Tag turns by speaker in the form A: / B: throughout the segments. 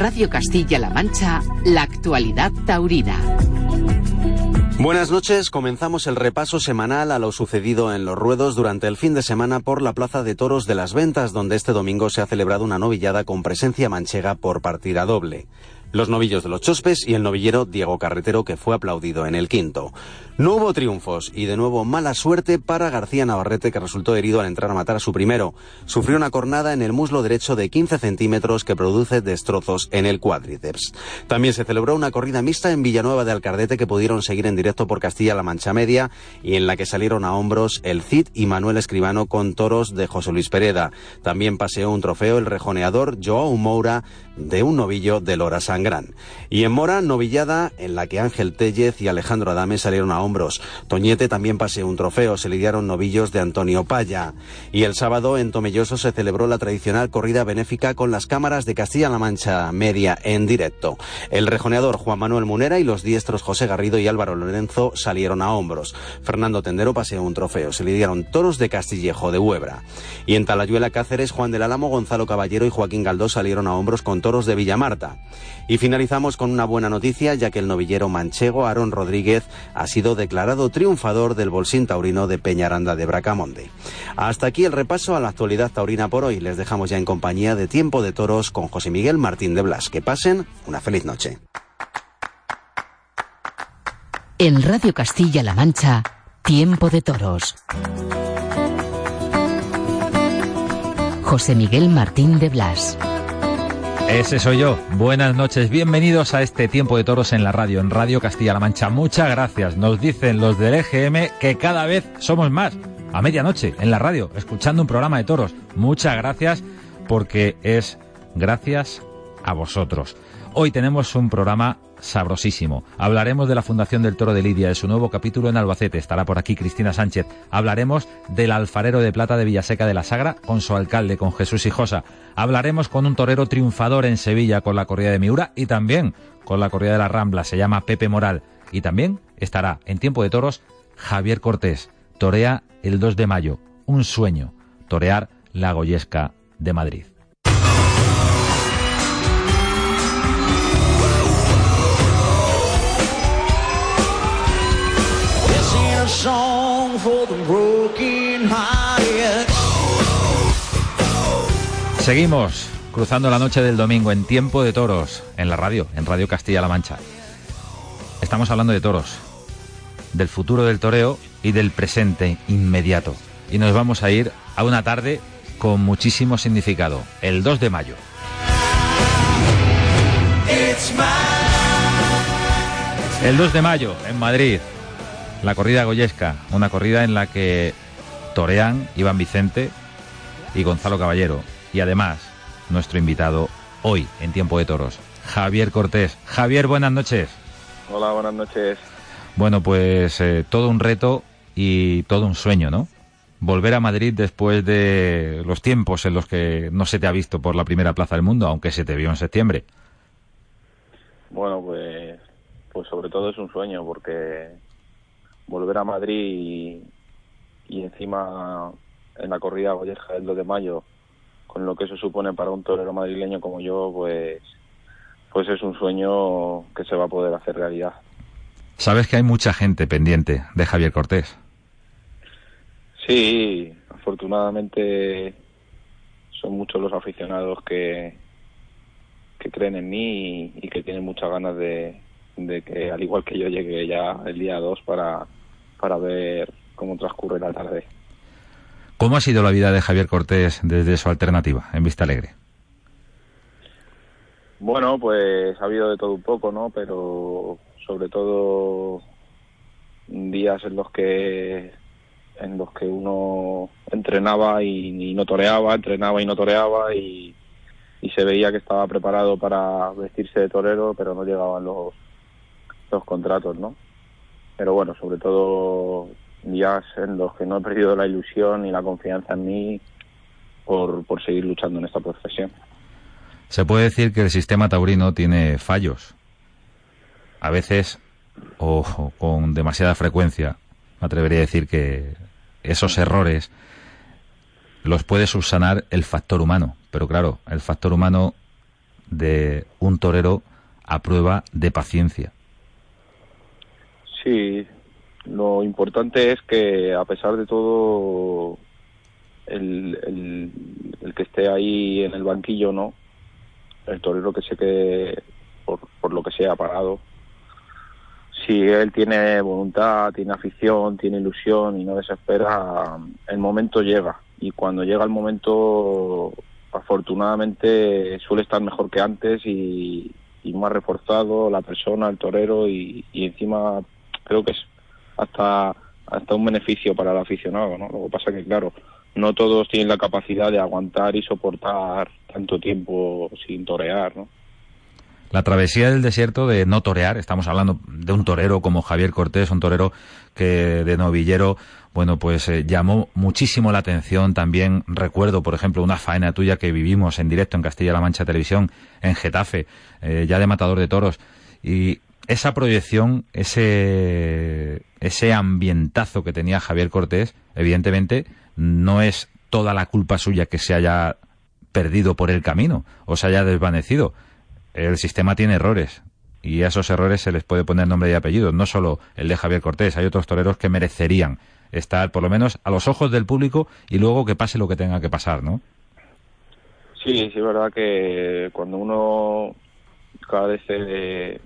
A: Radio Castilla-La Mancha, la actualidad taurina.
B: Buenas noches, comenzamos el repaso semanal a lo sucedido en los ruedos durante el fin de semana por la Plaza de Toros de las Ventas, donde este domingo se ha celebrado una novillada con presencia manchega por partida doble los novillos de los Chospes y el novillero Diego Carretero que fue aplaudido en el quinto. No hubo triunfos y de nuevo mala suerte para García Navarrete que resultó herido al entrar a matar a su primero. Sufrió una cornada en el muslo derecho de 15 centímetros que produce destrozos en el cuádriceps. También se celebró una corrida mixta en Villanueva de Alcardete que pudieron seguir en directo por Castilla-La Mancha Media y en la que salieron a hombros el Cid y Manuel Escribano con toros de José Luis Pereda. También paseó un trofeo el rejoneador Joao Moura de un novillo de Lora Sangrán. Y en Mora, novillada en la que Ángel Tellez y Alejandro Adame salieron a hombros. Toñete también paseó un trofeo, se lidiaron novillos de Antonio Paya. Y el sábado en Tomelloso se celebró la tradicional corrida benéfica con las cámaras de Castilla-La Mancha Media en directo. El rejoneador Juan Manuel Munera y los diestros José Garrido y Álvaro Lorenzo salieron a hombros. Fernando Tendero paseó un trofeo, se lidiaron toros de Castillejo de Huebra. Y en Talayuela Cáceres, Juan del Álamo, Gonzalo Caballero y Joaquín Galdós salieron a hombros con toros de Villamarta. Y finalizamos con una buena noticia, ya que el novillero manchego Aaron Rodríguez ha sido declarado triunfador del Bolsín Taurino de Peñaranda de Bracamonde. Hasta aquí el repaso a la actualidad taurina por hoy. Les dejamos ya en compañía de Tiempo de Toros con José Miguel Martín de Blas. Que pasen una feliz noche.
A: En Radio Castilla-La Mancha, Tiempo de Toros. José Miguel Martín de Blas.
C: Ese soy yo. Buenas noches. Bienvenidos a este tiempo de toros en la radio, en Radio Castilla-La Mancha. Muchas gracias. Nos dicen los del EGM que cada vez somos más. A medianoche, en la radio, escuchando un programa de toros. Muchas gracias porque es gracias a vosotros. Hoy tenemos un programa sabrosísimo. Hablaremos de la Fundación del Toro de Lidia, de su nuevo capítulo en Albacete. Estará por aquí Cristina Sánchez. Hablaremos del alfarero de plata de Villaseca de la Sagra con su alcalde, con Jesús Hijosa. Hablaremos con un torero triunfador en Sevilla con la corrida de Miura y también con la corrida de la Rambla. Se llama Pepe Moral. Y también estará en tiempo de toros Javier Cortés. Torea el 2 de mayo. Un sueño. Torear la Goyesca de Madrid. Seguimos cruzando la noche del domingo en tiempo de toros, en la radio, en Radio Castilla-La Mancha. Estamos hablando de toros, del futuro del toreo y del presente inmediato. Y nos vamos a ir a una tarde con muchísimo significado, el 2 de mayo. El 2 de mayo, en Madrid, la corrida goyesca, una corrida en la que torean Iván Vicente y Gonzalo Caballero. Y además, nuestro invitado hoy en Tiempo de Toros, Javier Cortés. Javier, buenas noches.
D: Hola, buenas noches.
C: Bueno, pues eh, todo un reto y todo un sueño, ¿no? Volver a Madrid después de los tiempos en los que no se te ha visto por la primera plaza del mundo, aunque se te vio en septiembre.
D: Bueno, pues, pues sobre todo es un sueño porque volver a Madrid y, encima en la corrida Golleja el 2 de mayo, con lo que eso supone para un torero madrileño como yo, pues, pues es un sueño que se va a poder hacer realidad.
C: Sabes que hay mucha gente pendiente de Javier Cortés.
D: Sí, afortunadamente son muchos los aficionados que, que creen en mí y, que tienen muchas ganas de, de que, al igual que yo, llegue ya el día 2 para, para ver cómo transcurre la tarde.
C: ¿Cómo ha sido la vida de Javier Cortés desde su alternativa en Vista Alegre?
D: Bueno, pues ha habido de todo un poco, ¿no? Pero sobre todo días en los que en los que uno entrenaba y, no toreaba, entrenaba y no toreaba y, y, se veía que estaba preparado para vestirse de torero, pero no llegaban los, los contratos, ¿no? Pero bueno, sobre todo días en los que no he perdido la ilusión y la confianza en mí por, por seguir luchando en esta profesión.
C: Se puede decir que el sistema taurino tiene fallos. A veces, o con demasiada frecuencia, me atrevería a decir que esos errores los puede subsanar el factor humano. Pero claro, el factor humano de un torero a prueba de paciencia.
D: Sí, lo importante es que a pesar de todo el, el, que esté ahí en el banquillo no, el torero que se quede por, por lo que sea parado, si él tiene voluntad, tiene afición, tiene ilusión y no desespera, el momento llega. Y cuando llega el momento, afortunadamente suele estar mejor que antes y, más reforzado la persona, el torero y, y encima creo que es hasta hasta un beneficio para el aficionado, ¿no? Lo que pasa que, claro, no todos tienen la capacidad de aguantar y soportar tanto tiempo sin torear, ¿no?
C: La travesía del desierto de no torear, estamos hablando de un torero como Javier Cortés, un torero que de novillero, bueno, pues eh, llamó muchísimo la atención. También recuerdo, por ejemplo, una faena tuya que vivimos en directo en Castilla-La Mancha Televisión, en Getafe, eh, ya de Matador de Toros. Y esa proyección, ese, ese ambientazo que tenía Javier Cortés, evidentemente no es toda la culpa suya que se haya perdido por el camino o se haya desvanecido. El sistema tiene errores y a esos errores se les puede poner nombre y apellido, no solo el de Javier Cortés, hay otros toreros que merecerían estar por lo menos a los ojos del público y luego que pase lo que tenga que pasar, ¿no?
D: Sí, sí, es verdad que cuando uno carece de,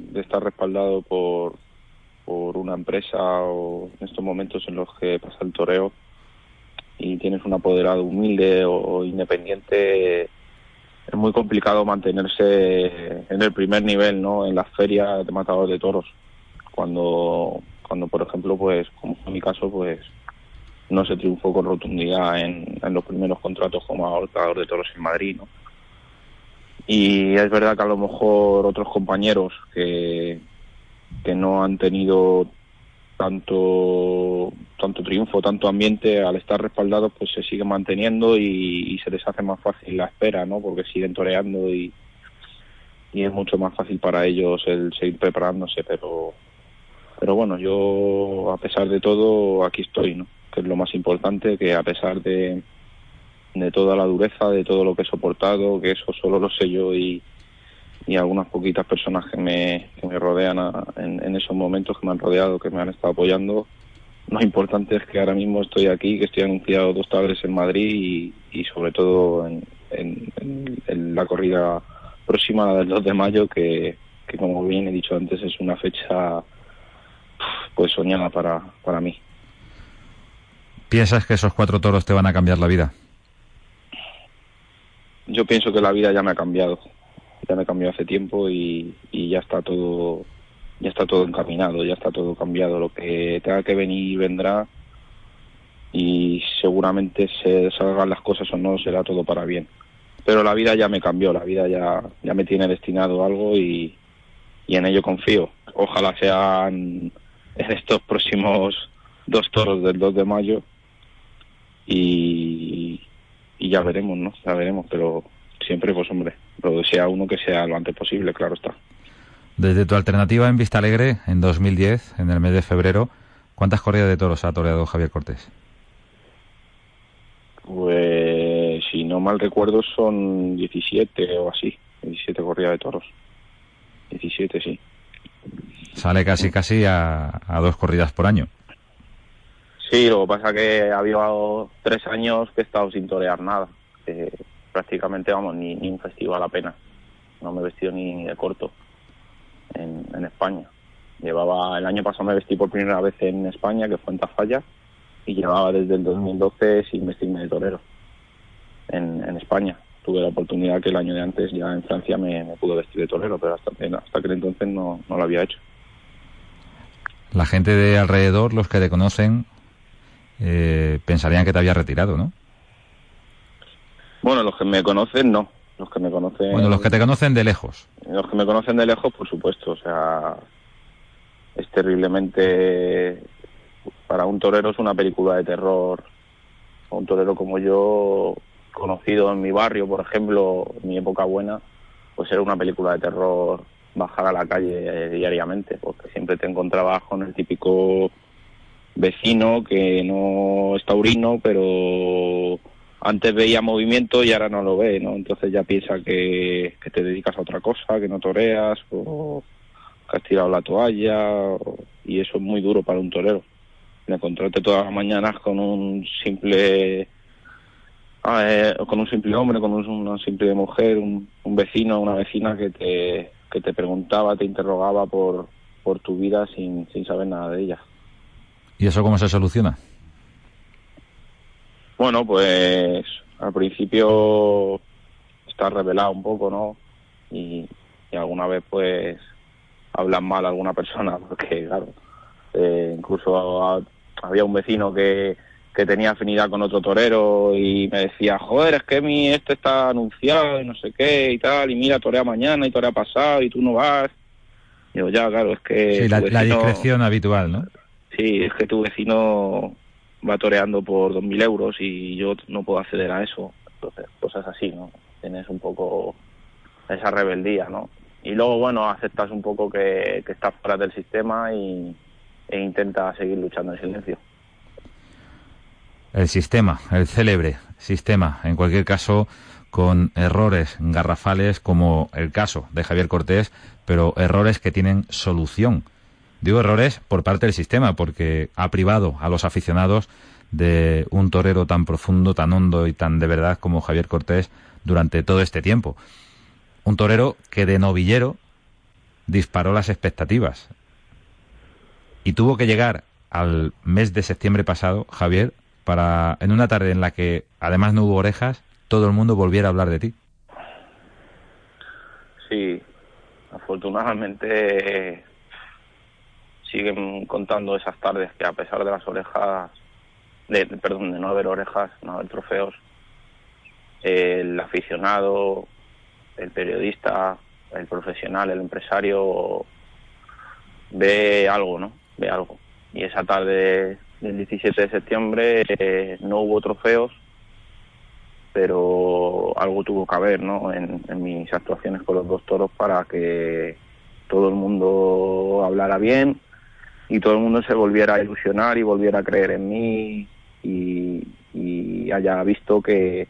D: de estar respaldado por, por una empresa o en estos momentos en los que pasa el toreo y tienes un apoderado humilde o independiente, es muy complicado mantenerse en el primer nivel, ¿no? En las ferias de matadores de toros. Cuando, cuando por ejemplo, pues, como en mi caso, pues, no se triunfó con rotundidad en, en los primeros contratos como matador de toros en Madrid, ¿no? Y es verdad que a lo mejor otros compañeros que, que no han tenido tanto tanto triunfo, tanto ambiente, al estar respaldados, pues se sigue manteniendo y, se les hace más fácil la espera, ¿no? Porque siguen toreando y, y es mucho más fácil para ellos el seguir preparándose, pero pero bueno, yo a pesar de todo aquí estoy, ¿no? Que es lo más importante, que a pesar de, de toda la dureza, de todo lo que he soportado, que eso solo lo sé yo y, y algunas poquitas personas que me, que me rodean en, esos momentos, que me han rodeado, que me han estado apoyando. Lo importante es que ahora mismo estoy aquí, que estoy anunciado dos tardes en Madrid y, sobre todo en, en, la corrida próxima del 2 de mayo, que, que como bien he dicho antes es una fecha pues soñada para, para mí.
C: ¿Piensas que esos cuatro toros te van a cambiar la vida?
D: Yo pienso que la vida ya me ha cambiado, ya me cambió hace tiempo y, ya está todo, ya está todo encaminado, ya está todo cambiado. Lo que tenga que venir vendrá y seguramente se salgan las cosas o no será todo para bien. Pero la vida ya me cambió, la vida ya, ya me tiene destinado algo y, y en ello confío. Ojalá sean en estos próximos dos toros del 2 de mayo y, y ya veremos, ¿no? Ya veremos, pero siempre, pues hombre, lo desea uno que sea lo antes posible, claro está.
C: Desde tu alternativa en Vista Alegre, en 2010, en el mes de febrero, ¿cuántas corridas de toros ha toreado Javier Cortés?
D: Pues, si no mal recuerdo, son 17 o así, 17 corridas de toros. 17, sí.
C: Sale casi, casi a, a dos corridas por año.
D: Sí, lo que pasa que ha habido tres años que he estado sin torear nada. prácticamente, vamos, ni, un festival apenas. No me he vestido ni de corto en, en, España. Llevaba, el año pasado me vestí por primera vez en España, que fue en Tafalla, y llevaba desde el 2012 sin vestirme de torero en, en España. Tuve la oportunidad que el año de antes ya en Francia me, me pude vestir de torero, pero hasta, hasta aquel entonces no, no lo había hecho.
C: La gente de alrededor, los que te conocen, eh, pensarían que te había retirado, ¿no?
D: Bueno, los que me conocen, no. Los que me conocen...
C: Bueno, los que te conocen de lejos.
D: Los que me conocen de lejos, por supuesto. O sea, es terriblemente... Para un torero es una película de terror. Un torero como yo, conocido en mi barrio, por ejemplo, en mi época buena, pues era una película de terror bajar a la calle diariamente, porque siempre te encontrabas con el típico vecino que no es taurino, pero antes veía movimiento y ahora no lo ve, ¿no? Entonces ya piensa que, que te dedicas a otra cosa, que no toreas o que has tirado la toalla y eso es muy duro para un torero. Encontrarte todas las mañanas con un simple eh, con un simple hombre, con una simple mujer, un, un vecino, una vecina que te, que te preguntaba, te interrogaba por, por tu vida sin, sin saber nada de ella.
C: ¿Y eso cómo se soluciona?
D: Bueno, pues al principio está revelado un poco, ¿no? Y, alguna vez pues hablan mal a alguna persona, porque claro, eh, incluso había un vecino que, que tenía afinidad con otro torero y me decía, joder, es que mi este está anunciado y no sé qué y tal, y mira, torea mañana y torea pasado y tú no vas. Y digo, ya, claro, es que...
C: Sí, la, la discreción habitual, ¿no?
D: Sí, es que tu vecino va toreando por 2.000 euros y yo no puedo acceder a eso. Entonces, cosas así, ¿no? Tienes un poco esa rebeldía, ¿no? Y luego, bueno, aceptas un poco que, estás fuera del sistema y, e intentas seguir luchando en silencio.
C: El sistema, el célebre sistema, en cualquier caso, con errores garrafales como el caso de Javier Cortés, pero errores que tienen solución. Digo errores por parte del sistema, porque ha privado a los aficionados de un torero tan profundo, tan hondo y tan de verdad como Javier Cortés durante todo este tiempo. Un torero que de novillero disparó las expectativas. Y tuvo que llegar al mes de septiembre pasado, Javier, para en una tarde en la que además no hubo orejas, todo el mundo volviera a hablar de ti.
D: Sí, afortunadamente siguen contando esas tardes que a pesar de las orejas, de, perdón, de no haber orejas, no haber trofeos, el aficionado, el periodista, el profesional, el empresario ve algo, ¿no? Ve algo. Y esa tarde del 17 de septiembre eh, no hubo trofeos, pero algo tuvo que haber, ¿no? En, en mis actuaciones con los dos toros para que todo el mundo hablara bien y todo el mundo se volviera a ilusionar y volviera a creer en mí y, haya visto que,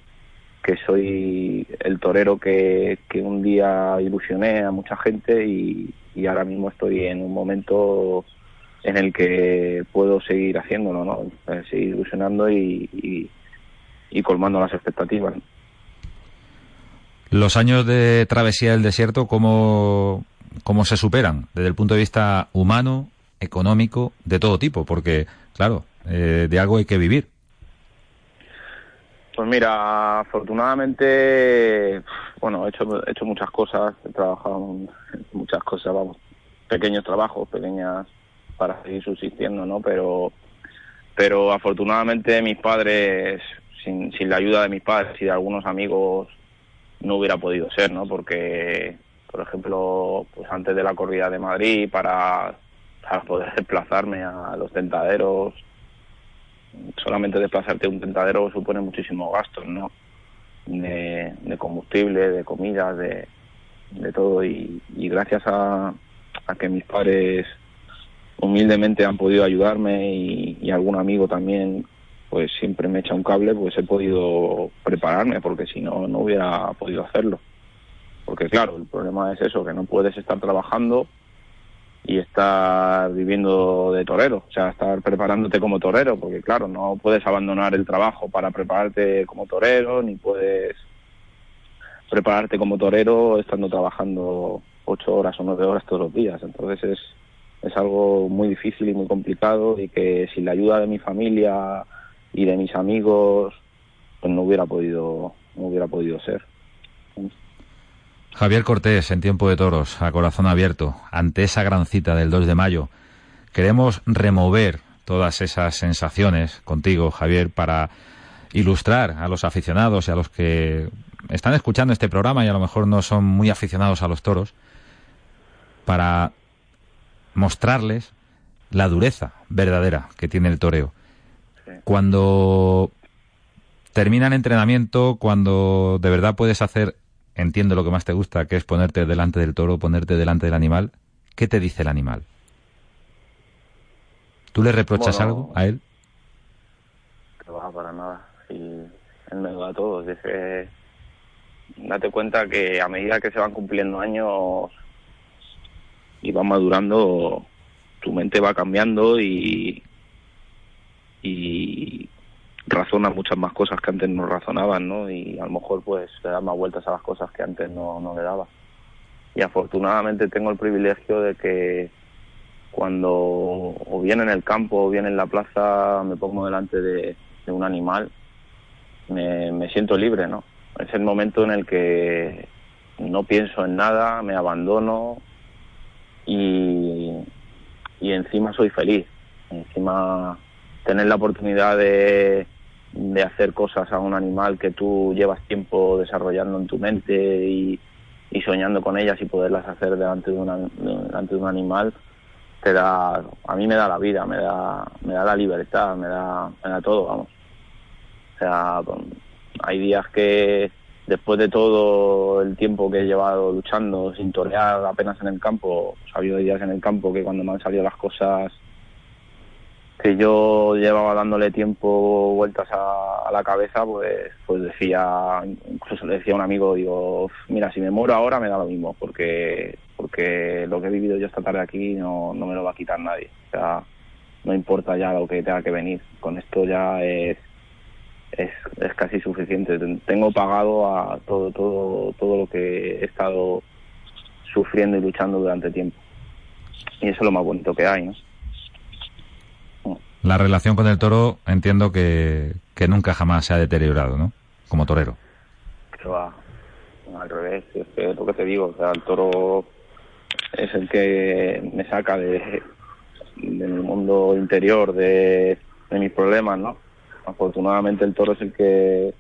D: que soy el torero que, que, un día ilusioné a mucha gente y, y, ahora mismo estoy en un momento en el que puedo seguir haciéndolo, ¿no? Eh, seguir ilusionando y, y colmando las expectativas.
C: Los años de travesía del desierto, ¿cómo, ¿cómo se superan desde el punto de vista humano, económico, de todo tipo, porque, claro, eh, de algo hay que vivir.
D: Pues mira, afortunadamente, bueno, he hecho, he hecho muchas cosas, he trabajado en muchas cosas, vamos, pequeños trabajos, pequeñas para seguir subsistiendo, ¿no? Pero, pero afortunadamente mis padres, sin, sin la ayuda de mis padres y de algunos amigos, no hubiera podido ser, ¿no? Porque, por ejemplo, pues antes de la corrida de Madrid, para para poder desplazarme a los tentaderos. Solamente desplazarte a un tentadero supone muchísimos gastos, ¿no? De, combustible, de comida, de, de todo. Y, gracias a, que mis padres humildemente han podido ayudarme y, algún amigo también pues siempre me echa un cable, pues he podido prepararme, porque si no, no hubiera podido hacerlo. Porque claro, el problema es eso, que no puedes estar trabajando y estar viviendo de torero, o sea, estar preparándote como torero, porque claro, no puedes abandonar el trabajo para prepararte como torero, ni puedes prepararte como torero estando trabajando ocho horas o nueve horas todos los días. Entonces es, es algo muy difícil y muy complicado y que sin la ayuda de mi familia y de mis amigos, pues no hubiera podido, no hubiera podido ser.
C: Javier Cortés, en Tiempo de Toros, a corazón abierto, ante esa gran cita del 2 de mayo, queremos remover todas esas sensaciones contigo, Javier, para ilustrar a los aficionados y a los que están escuchando este programa y a lo mejor no son muy aficionados a los toros, para mostrarles la dureza verdadera que tiene el toreo. Cuando termina el entrenamiento, cuando de verdad puedes hacer entiendo lo que más te gusta, que es ponerte delante del toro, ponerte delante del animal. ¿Qué te dice el animal? ¿Tú le reprochas algo a él?
D: No va para nada. Y el mejor a todos. Dice, date cuenta que a medida que se van cumpliendo años y van madurando, tu mente va cambiando y, y razona muchas más cosas que antes no razonaban, ¿no? Y a lo mejor pues le da más vueltas a las cosas que antes no, no le daba. Y afortunadamente tengo el privilegio de que cuando o bien en el campo o bien en la plaza me pongo delante de, un animal, me, me siento libre, ¿no? Es el momento en el que no pienso en nada, me abandono y, y encima soy feliz. Encima tener la oportunidad de, de hacer cosas a un animal que tú llevas tiempo desarrollando en tu mente y, y soñando con ellas y poderlas hacer delante de, una, delante de un animal te da a mí me da la vida me da me da la libertad me da me da todo vamos. O sea hay días que después de todo el tiempo que he llevado luchando sin torear apenas en el campo ha habido días en el campo que cuando me han salido las cosas que yo llevaba dándole tiempo vueltas a, la cabeza, pues, pues decía, incluso le decía a un amigo, digo, mira, si me muero ahora me da lo mismo, porque, porque lo que he vivido yo esta tarde aquí no, no me lo va a quitar nadie. O sea, no importa ya lo que tenga que venir, con esto ya es, es, es casi suficiente. Tengo pagado a todo, todo, todo lo que he estado sufriendo y luchando durante tiempo. Y eso es lo más bonito que hay, ¿no?
C: La relación con el toro entiendo que, que nunca jamás se ha deteriorado, ¿no? Como torero.
D: Pero va, al revés, es lo que te digo, o sea, el toro es el que me saca de, de mi mundo interior, de, de mis problemas, ¿no? Afortunadamente el toro es el que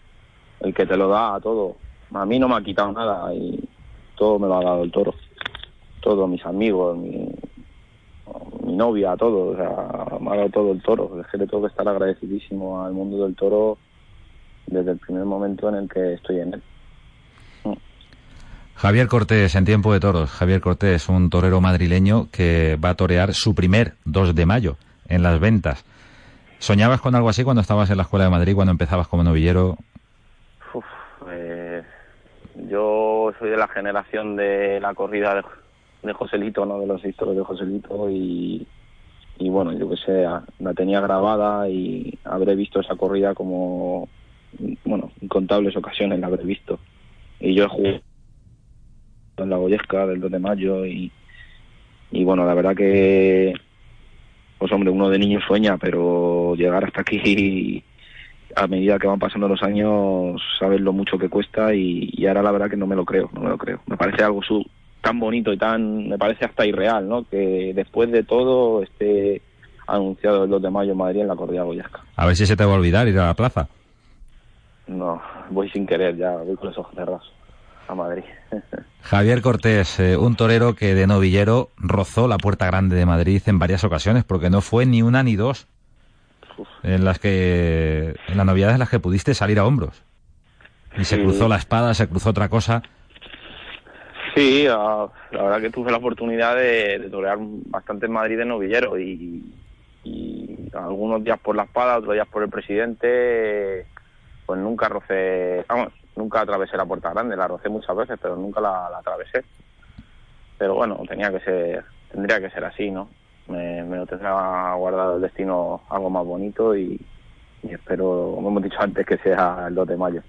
D: el que te lo da a todo. A mí no me ha quitado nada y todo me lo ha dado el toro. Todos mis amigos, mi, novia, todo, o sea, me ha dado todo el toro. Es que le tengo que estar agradecidísimo al mundo del toro desde el primer momento en el que estoy en él.
C: Javier Cortés, en tiempo de toros. Javier Cortés, un torero madrileño que va a torear su primer 2 de mayo en las ventas. ¿Soñabas con algo así cuando estabas en la Escuela de Madrid, cuando empezabas como novillero?
D: Uf, pues, yo soy de la generación de la corrida de de Joselito, ¿no? De los historias de Joselito y, y bueno, yo que sé, la tenía grabada y habré visto esa corrida como, bueno, incontables ocasiones la habré visto. Y yo jugado en la Goyesca del 2 de mayo y, y bueno, la verdad que, pues hombre, uno de niño sueña, pero llegar hasta aquí a medida que van pasando los años sabes lo mucho que cuesta y, y, ahora la verdad que no me lo creo, no me lo creo. Me parece algo su, tan bonito y tan, me parece hasta irreal, ¿no? Que después de todo esté anunciado el 2 de mayo en Madrid en la corrida Goyasca.
C: A ver si se te va a olvidar ir a la plaza.
D: No, voy sin querer ya, voy con los ojos cerrados a Madrid.
C: Javier Cortés, eh, un torero que de novillero rozó la puerta grande de Madrid en varias ocasiones, porque no fue ni una ni dos en las que, en las novedades en las que pudiste salir a hombros. Y se cruzó la espada, se cruzó otra cosa.
D: Sí, la, verdad que tuve la oportunidad de, de torear bastante en Madrid de novillero y, y, algunos días por la espada, otros días por el presidente, pues nunca rocé, vamos, nunca atravesé la puerta grande, la rocé muchas veces, pero nunca la, la atravesé. Pero bueno, tenía que ser, tendría que ser así, ¿no? Me, me lo tendrá guardado el destino algo más bonito y, y espero, como hemos dicho antes, que sea el 2 de mayo.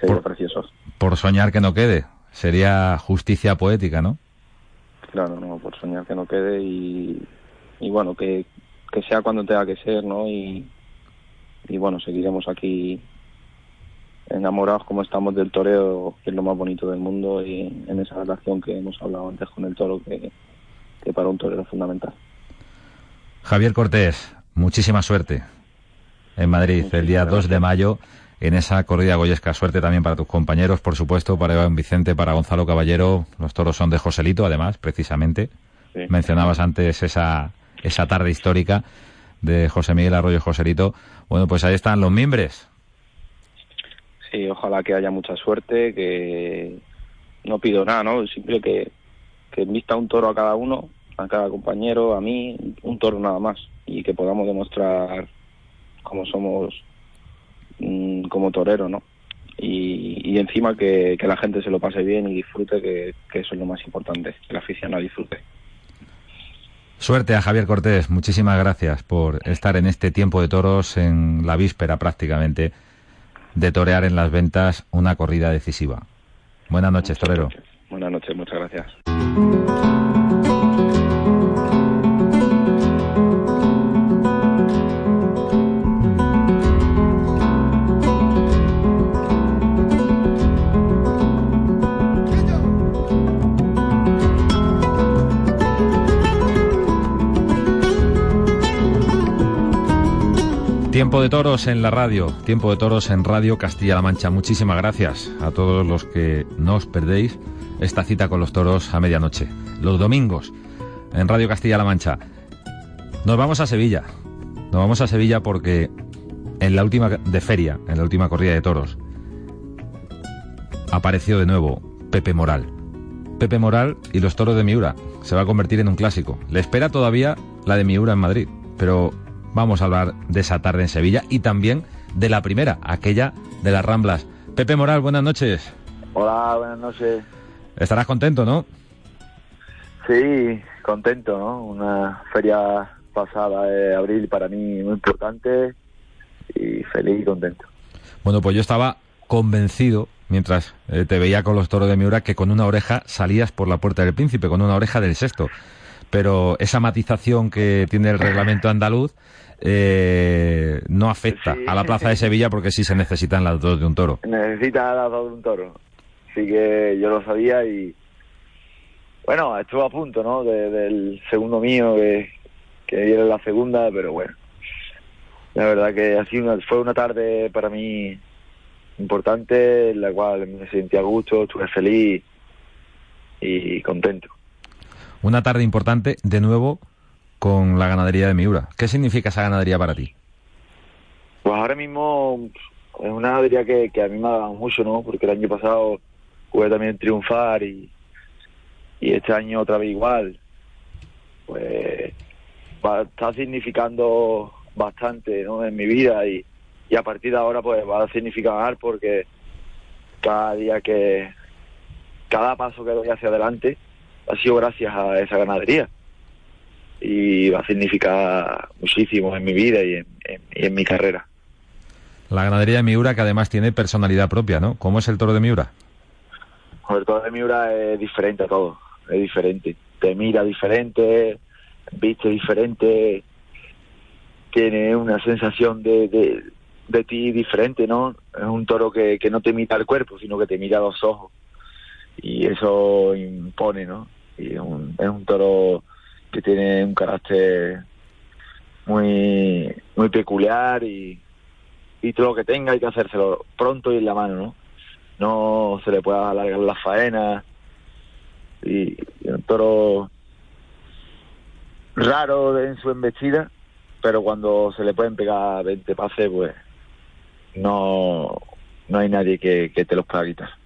D: Sería precioso.
C: Por soñar que no quede. Sería justicia poética, ¿no?
D: Claro, no, por soñar que no quede y, y bueno, que, que sea cuando tenga que ser, ¿no? Y, y bueno, seguiremos aquí enamorados como estamos del toreo, que es lo más bonito del mundo, y en esa relación que hemos hablado antes con el toro, que, que para un torero es fundamental.
C: Javier Cortés, muchísima suerte en Madrid Muchísimas el día gracias. 2 de mayo en esa corrida goyesca. Suerte también para tus compañeros, por supuesto, para Iván Vicente, para Gonzalo Caballero. Los toros son de Joselito, además, precisamente. Sí. Mencionabas antes esa, esa tarde histórica de José Miguel Arroyo Joselito. Bueno, pues ahí están los mimbres.
D: Sí, ojalá que haya mucha suerte, que no pido nada, ¿no? Simple que, que vista un toro a cada uno, a cada compañero, a mí, un toro nada más, y que podamos demostrar cómo somos mm, como torero, ¿no? Y, encima que, la gente se lo pase bien y disfrute, que, que eso es lo más importante, que la aficionado disfrute.
C: Suerte a Javier Cortés, muchísimas gracias por estar en este tiempo de toros, en la víspera prácticamente, de torear en las ventas una corrida decisiva. Buenas noches, torero.
D: Buenas noches, muchas gracias.
C: Tiempo de toros en la radio, tiempo de toros en Radio Castilla-La Mancha. Muchísimas gracias a todos los que no os perdéis esta cita con los toros a medianoche, los domingos en Radio Castilla-La Mancha. Nos vamos a Sevilla, nos vamos a Sevilla porque en la última de feria, en la última corrida de toros, apareció de nuevo Pepe Moral. Pepe Moral y los toros de Miura. Se va a convertir en un clásico. Le espera todavía la de Miura en Madrid, pero vamos a hablar de esa tarde en Sevilla y también de la primera, aquella de las Ramblas. Pepe Moral, buenas noches.
E: Hola, buenas noches.
C: Estarás contento, ¿no?
E: Sí, contento, ¿no? Una feria pasada de abril para mí muy importante y feliz y contento.
C: Bueno, pues yo estaba convencido, mientras eh, te veía con los toros de Miura, que con una oreja salías por la puerta del príncipe, con una oreja del sexto. Pero esa matización que tiene el reglamento andaluz eh, no afecta a la plaza de Sevilla porque sí se necesitan las dos de un toro.
E: Necesita las dos de un toro. Así que yo lo sabía y bueno, estuvo a punto, ¿no? del segundo mío que, que viene la segunda, pero bueno. La verdad que así una, fue una tarde para mí importante, en la cual me sentí a gusto, estuve feliz y contento.
C: Una tarde importante, de nuevo, con la ganadería de Miura. ¿Qué significa esa ganadería para ti?
E: Pues ahora mismo es una ganadería que, a mí me ha dado mucho, ¿no? Porque el año pasado pude también triunfar y, y este año otra vez igual. Pues va, está significando bastante ¿no? en mi vida y, y a partir de ahora pues va a significar porque cada día que cada paso que doy hacia adelante ha sido gracias a esa ganadería y va a significar muchísimo en mi vida y en, mi carrera.
C: La ganadería de Miura que además tiene personalidad propia, ¿no? ¿Cómo es el toro de Miura?
E: El toro de Miura es diferente a todo, es diferente. Te mira diferente, viste diferente, tiene una sensación de, de, ti diferente, ¿no? Es un toro que, que no te mira el cuerpo, sino que te mira los ojos. Y eso impone, ¿no? Y es un, es un toro que tiene un carácter muy muy peculiar y, y todo lo que tenga hay que hacérselo pronto y en la mano, ¿no? No se le pueda alargar la faena y, un toro raro en su embestida, pero cuando se le pueden pegar 20 pases, pues no, no hay nadie que, que te los pueda quitar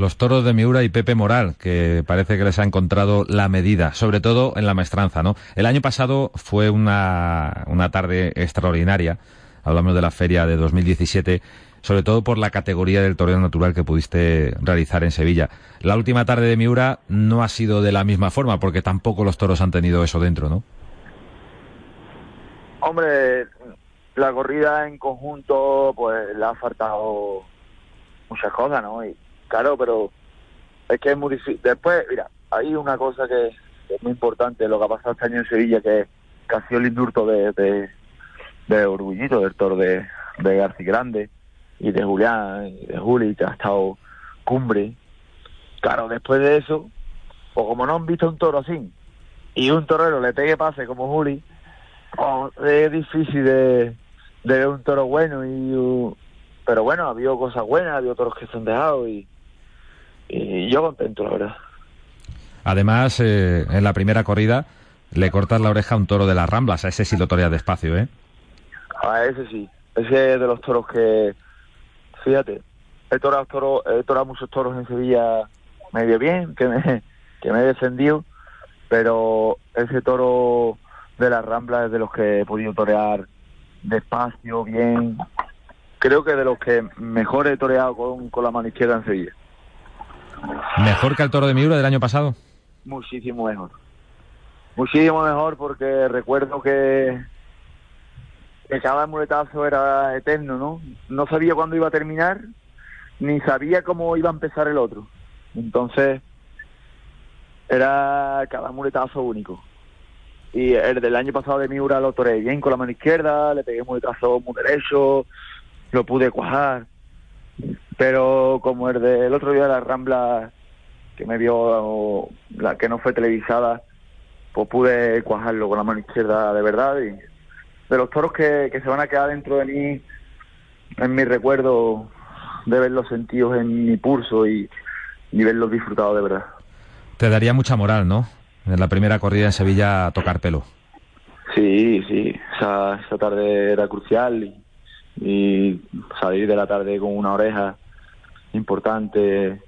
C: los toros de Miura y Pepe Moral, que parece que les ha encontrado la medida, sobre todo en la maestranza, ¿no? El año pasado fue una, una tarde extraordinaria, hablamos de la feria de 2017, sobre todo por la categoría del toreo natural que pudiste realizar en Sevilla. La última tarde de Miura no ha sido de la misma forma, porque tampoco los toros han tenido eso dentro, ¿no?
E: Hombre, la corrida en conjunto, pues le ha faltado muchas cosas, ¿no? Y Claro, pero es que es muy difícil. Después, mira, hay una cosa que, es muy importante, lo que ha pasado este año en Sevilla, que, ha sido el indurto de, de, de Orgullito, del toro de, de García Grande, y de Julián, y de Juli, que ha estado cumbre. Claro, después de eso, o como no han visto un toro así, y un torero le pegue pase como Juli, es difícil de, de ver un toro bueno y pero bueno, ha habido cosas buenas, ha habido toros que se han dejado y yo contento, la verdad.
C: Además, eh, en la primera corrida le cortas la oreja a un toro de las Ramblas, a ese sí lo toreas despacio, ¿eh?
E: A ese sí, ese es de los toros que, fíjate, he torado, toro, he torado muchos toros en Sevilla medio bien, que me, que me he defendido, pero ese toro de las Ramblas es de los que he podido torear despacio, bien, creo que de los que mejor he toreado con, con la mano izquierda en Sevilla.
C: ¿Mejor que el toro de Miura del año pasado?
E: Muchísimo mejor. Muchísimo mejor porque recuerdo que, cada muletazo era eterno, ¿no? No sabía cuándo iba a terminar, ni sabía cómo iba a empezar el otro. Entonces, era cada muletazo único. Y el del año pasado de Miura lo toré bien con la mano izquierda, le pegué muletazo muy derecho, lo pude cuajar. Pero como el del otro día de la Rambla, que me vio, la que no fue televisada, pues pude cuajarlo con la mano izquierda de verdad. Y de los toros que, que se van a quedar dentro de mí, en mi recuerdo, de verlos sentidos en mi pulso y, y verlos disfrutados de verdad.
C: Te daría mucha moral, ¿no? En la primera corrida en Sevilla a tocar pelo.
E: Sí, sí, esa, esa tarde era crucial y, y salir de la tarde con una oreja importante,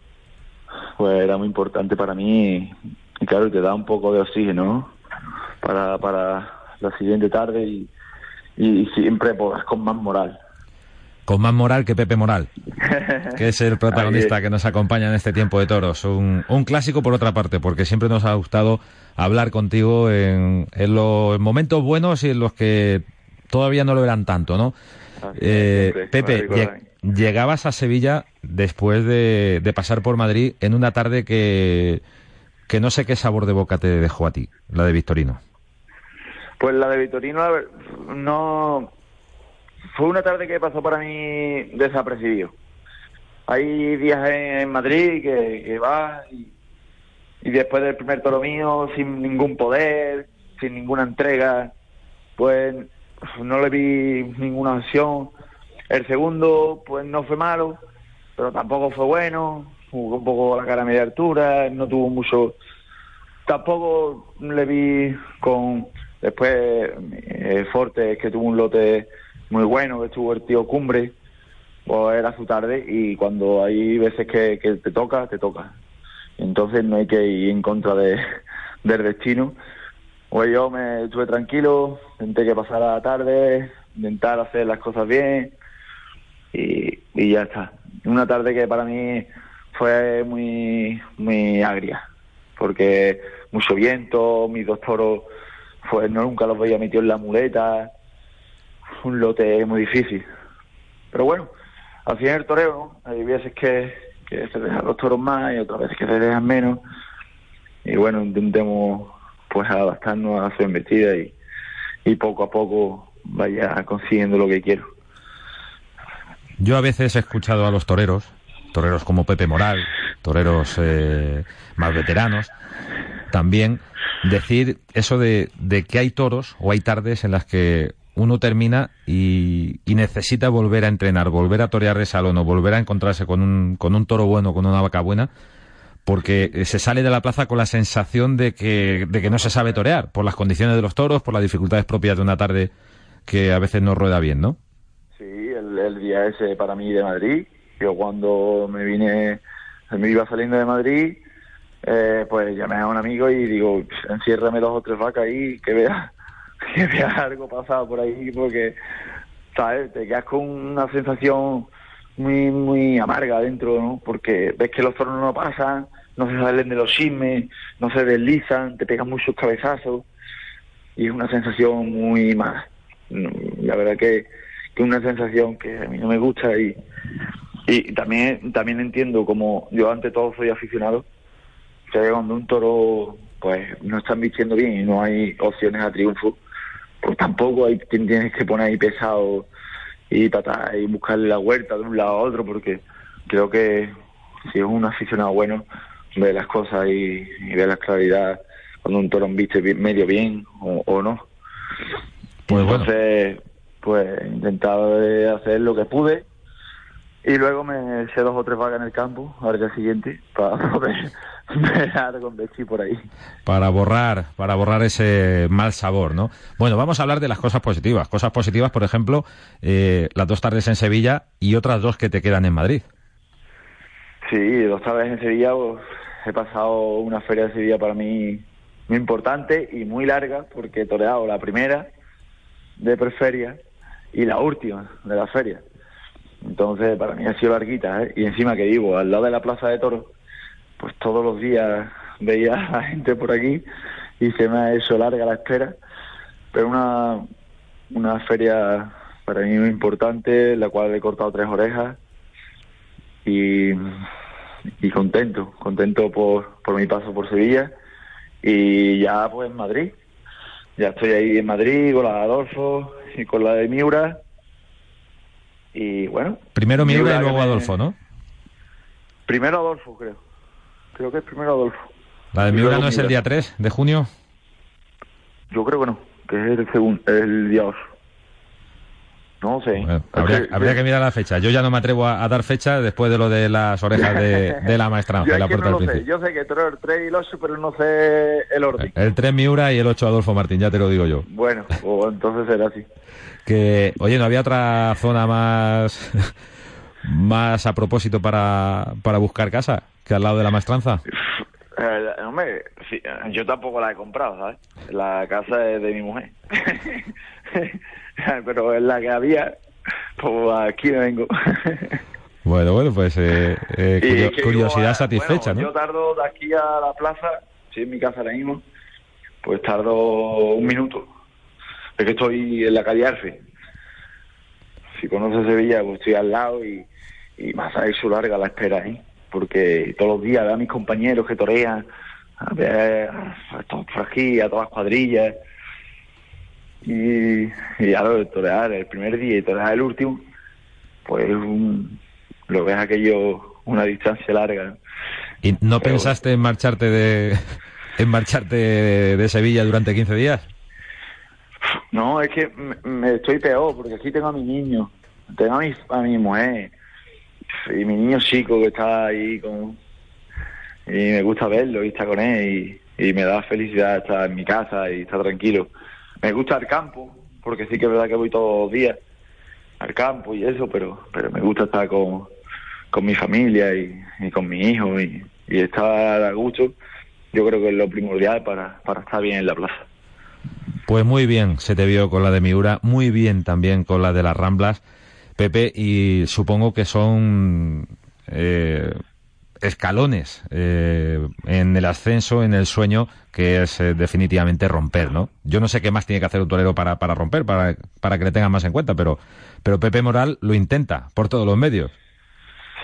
E: pues era muy importante para mí y, claro, te da un poco de oxígeno ¿no? para, para la siguiente tarde y, y siempre pues, con más moral.
C: Con más moral que Pepe Moral, que es el protagonista que nos acompaña en este tiempo de toros. Un, un clásico por otra parte, porque siempre nos ha gustado hablar contigo en, en los momentos buenos y en los que todavía no lo eran tanto, ¿no? Eh, Pepe, llegabas a Sevilla después de, pasar por Madrid en una tarde que, que no sé qué sabor de boca te dejó a ti, la de Victorino.
E: Pues la de Victorino no fue una tarde que pasó para mí desapercibido. Hay días en Madrid que, que vas y, y después del primer toro mío, sin ningún poder, sin ninguna entrega, pues no le vi ninguna acción. El segundo, pues no fue malo, pero tampoco fue bueno. Jugó un poco la cara a media altura, no tuvo mucho. Tampoco le vi con. Después, eh, Forte, que tuvo un lote muy bueno, que estuvo el tío Cumbre, pues era su tarde y cuando hay veces que, te toca, te toca. Entonces no hay que ir en contra de, del destino. Pues yo me estuve tranquilo, intenté que pasara la tarde, intentar hacer las cosas bien y, y ya está. Una tarde que para mí fue muy, muy agria, porque mucho viento, mis dos toros, pues no nunca los veía metido en la muleta, un lote muy difícil. Pero bueno, al final el toreo. Hay veces que, que se dejan los toros más y otras veces que se dejan menos. Y bueno, intentemos pues adaptarnos a su embestida y, y poco a poco vaya consiguiendo lo que quiero.
C: Yo a veces he escuchado a los toreros, toreros como Pepe Moral, toreros eh, más veteranos, también decir eso de, de, que hay toros o hay tardes en las que uno termina y, y, necesita volver a entrenar, volver a torear de salón o volver a encontrarse con un, con un toro bueno, con una vaca buena, porque se sale de la plaza con la sensación de que, de que no se sabe torear, por las condiciones de los toros, por las dificultades propias de una tarde que a veces no rueda bien, ¿no?
E: Sí, el, día ese para mí de Madrid, yo cuando me vine, me iba saliendo de Madrid, eh, pues llamé a un amigo y digo, enciérrame dos o tres vacas ahí, que vea, que vea algo pasado por ahí, porque, ¿sabes? Te quedas con una sensación muy muy amarga adentro, ¿no? Porque ves que los toros no pasan, no se salen de los chismes, no se deslizan, te pegan muchos cabezazos y es una sensación muy mala. La verdad que que una sensación que a mí no me gusta y y también también entiendo como yo ante todo soy aficionado que cuando un toro pues no están vistiendo bien y no hay opciones a triunfo pues tampoco hay tienes que poner ahí pesado y tratar y buscarle la vuelta de un lado a otro porque creo que si es un aficionado bueno ve las cosas y, y ve la claridad cuando un toro viste medio bien o, o no
C: pues
E: entonces bueno. Pues intentaba hacer lo que pude y luego me eché dos o tres vacas en el campo al día siguiente para poder con Betsy por ahí.
C: Para borrar, para borrar ese mal sabor, ¿no? Bueno, vamos a hablar de las cosas positivas. Cosas positivas, por ejemplo, eh, las dos tardes en Sevilla y otras dos que te quedan en Madrid.
E: Sí, dos tardes en Sevilla. Pues, he pasado una feria de Sevilla para mí muy importante y muy larga porque he toreado la primera de preferia y la última de la feria. Entonces, para mí ha sido larguita, ¿eh? Y encima que vivo al lado de la Plaza de Toros, pues todos los días veía a la gente por aquí y se me ha hecho larga la espera. Pero una, una feria para mí muy importante, la cual he cortado tres orejas y, contento, contento por, por mi paso por Sevilla y ya pues en Madrid. Ya estoy ahí en Madrid con la de Adolfo y con la de Miura. Y bueno.
C: Primero Miura, y luego Adolfo, ¿no?
E: Primero Adolfo, creo. Creo que es primero Adolfo.
C: ¿La de Miura no es el día 3 de junio?
E: Yo creo que no, que es el, segundo, el día 8. No sé.
C: habría, que, mirar la fecha. Yo ya no me atrevo a, dar fecha después de lo de las orejas de, la maestra
E: Yo, la puerta no sé. Yo sé que el 3 y el 8, pero no sé el orden.
C: El 3 Miura y el 8 Adolfo Martín, ya te lo digo yo.
E: Bueno, o entonces será así.
C: Que, oye, ¿no había otra zona más más a propósito para, para buscar casa que al lado de la maestranza?
E: Eh, hombre, yo tampoco la he comprado, ¿sabes? La casa es de mi mujer. pero es la que había, pues aquí vengo.
C: bueno, bueno, pues eh, eh curiosidad satisfecha, ¿no?
E: Yo tardo de aquí a la plaza, si en mi casa ahora mismo, pues tardo un minuto. Es que estoy en la calle Arfe. Si conoces Sevilla, pues estoy al lado y, y más a eso larga la espera ahí. Porque todos los días veo a mis compañeros que torean, a ver a todos aquí, a todas las cuadrillas y, y lo de torear el primer día y torear el último, pues lo ves aquello una distancia larga.
C: ¿Y no pensaste en marcharte de en marcharte de, Sevilla durante 15 días?
E: No, es que me, estoy peor porque aquí tengo a mi niño, tengo a mi, a mi mujer y mi niño chico que está ahí con y me gusta verlo y estar con él y, y me da felicidad estar en mi casa y estar tranquilo me gusta el campo, porque sí que es verdad que voy todos los días al campo y eso, pero, pero me gusta estar con, con mi familia y, con mi hijo y, estar a gusto. Yo creo que es lo primordial para, para estar bien en la plaza.
C: Pues muy bien, se te vio con la de Miura, muy bien también con la de las Ramblas, Pepe, y supongo que son eh, escalones eh, en el ascenso, en el sueño, que es eh, definitivamente romper, ¿no? Yo no sé qué más tiene que hacer un torero para, para romper, para, para que le tengan más en cuenta, pero, pero Pepe Moral lo intenta por todos los medios.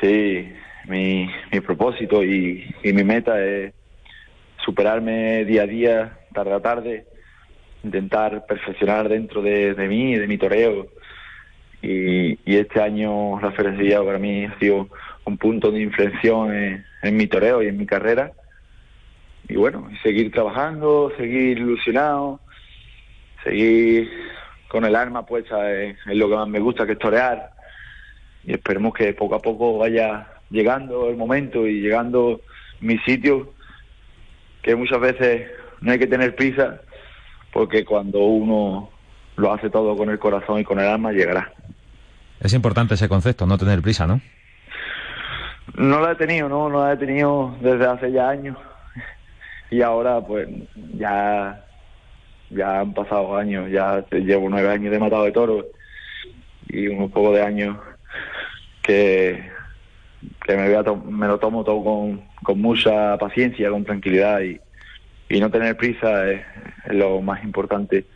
E: Sí, mi, mi propósito y, mi meta es superarme día a día, tarde a tarde, intentar perfeccionar dentro de, de mí, de mi toreo. Y, este año la Feria para mí ha sido un punto de inflexión en, mi toreo y en mi carrera. Y bueno, seguir trabajando, seguir ilusionado, seguir con el arma puesta en, lo que más me gusta, que es torear. Y esperemos que poco a poco vaya llegando el momento y llegando mi sitio, que muchas veces no hay que tener prisa, porque cuando uno lo hace todo con el corazón y con el alma, llegará.
C: Es importante ese concepto, no tener prisa, ¿no?
E: No la he tenido, no, no la he tenido desde hace ya años. Y ahora, pues, ya, ya han pasado años, ya llevo nueve años de matado de toros y unos pocos de años que, que me, me lo tomo todo con, con mucha paciencia, con tranquilidad y, y no tener prisa es, lo más importante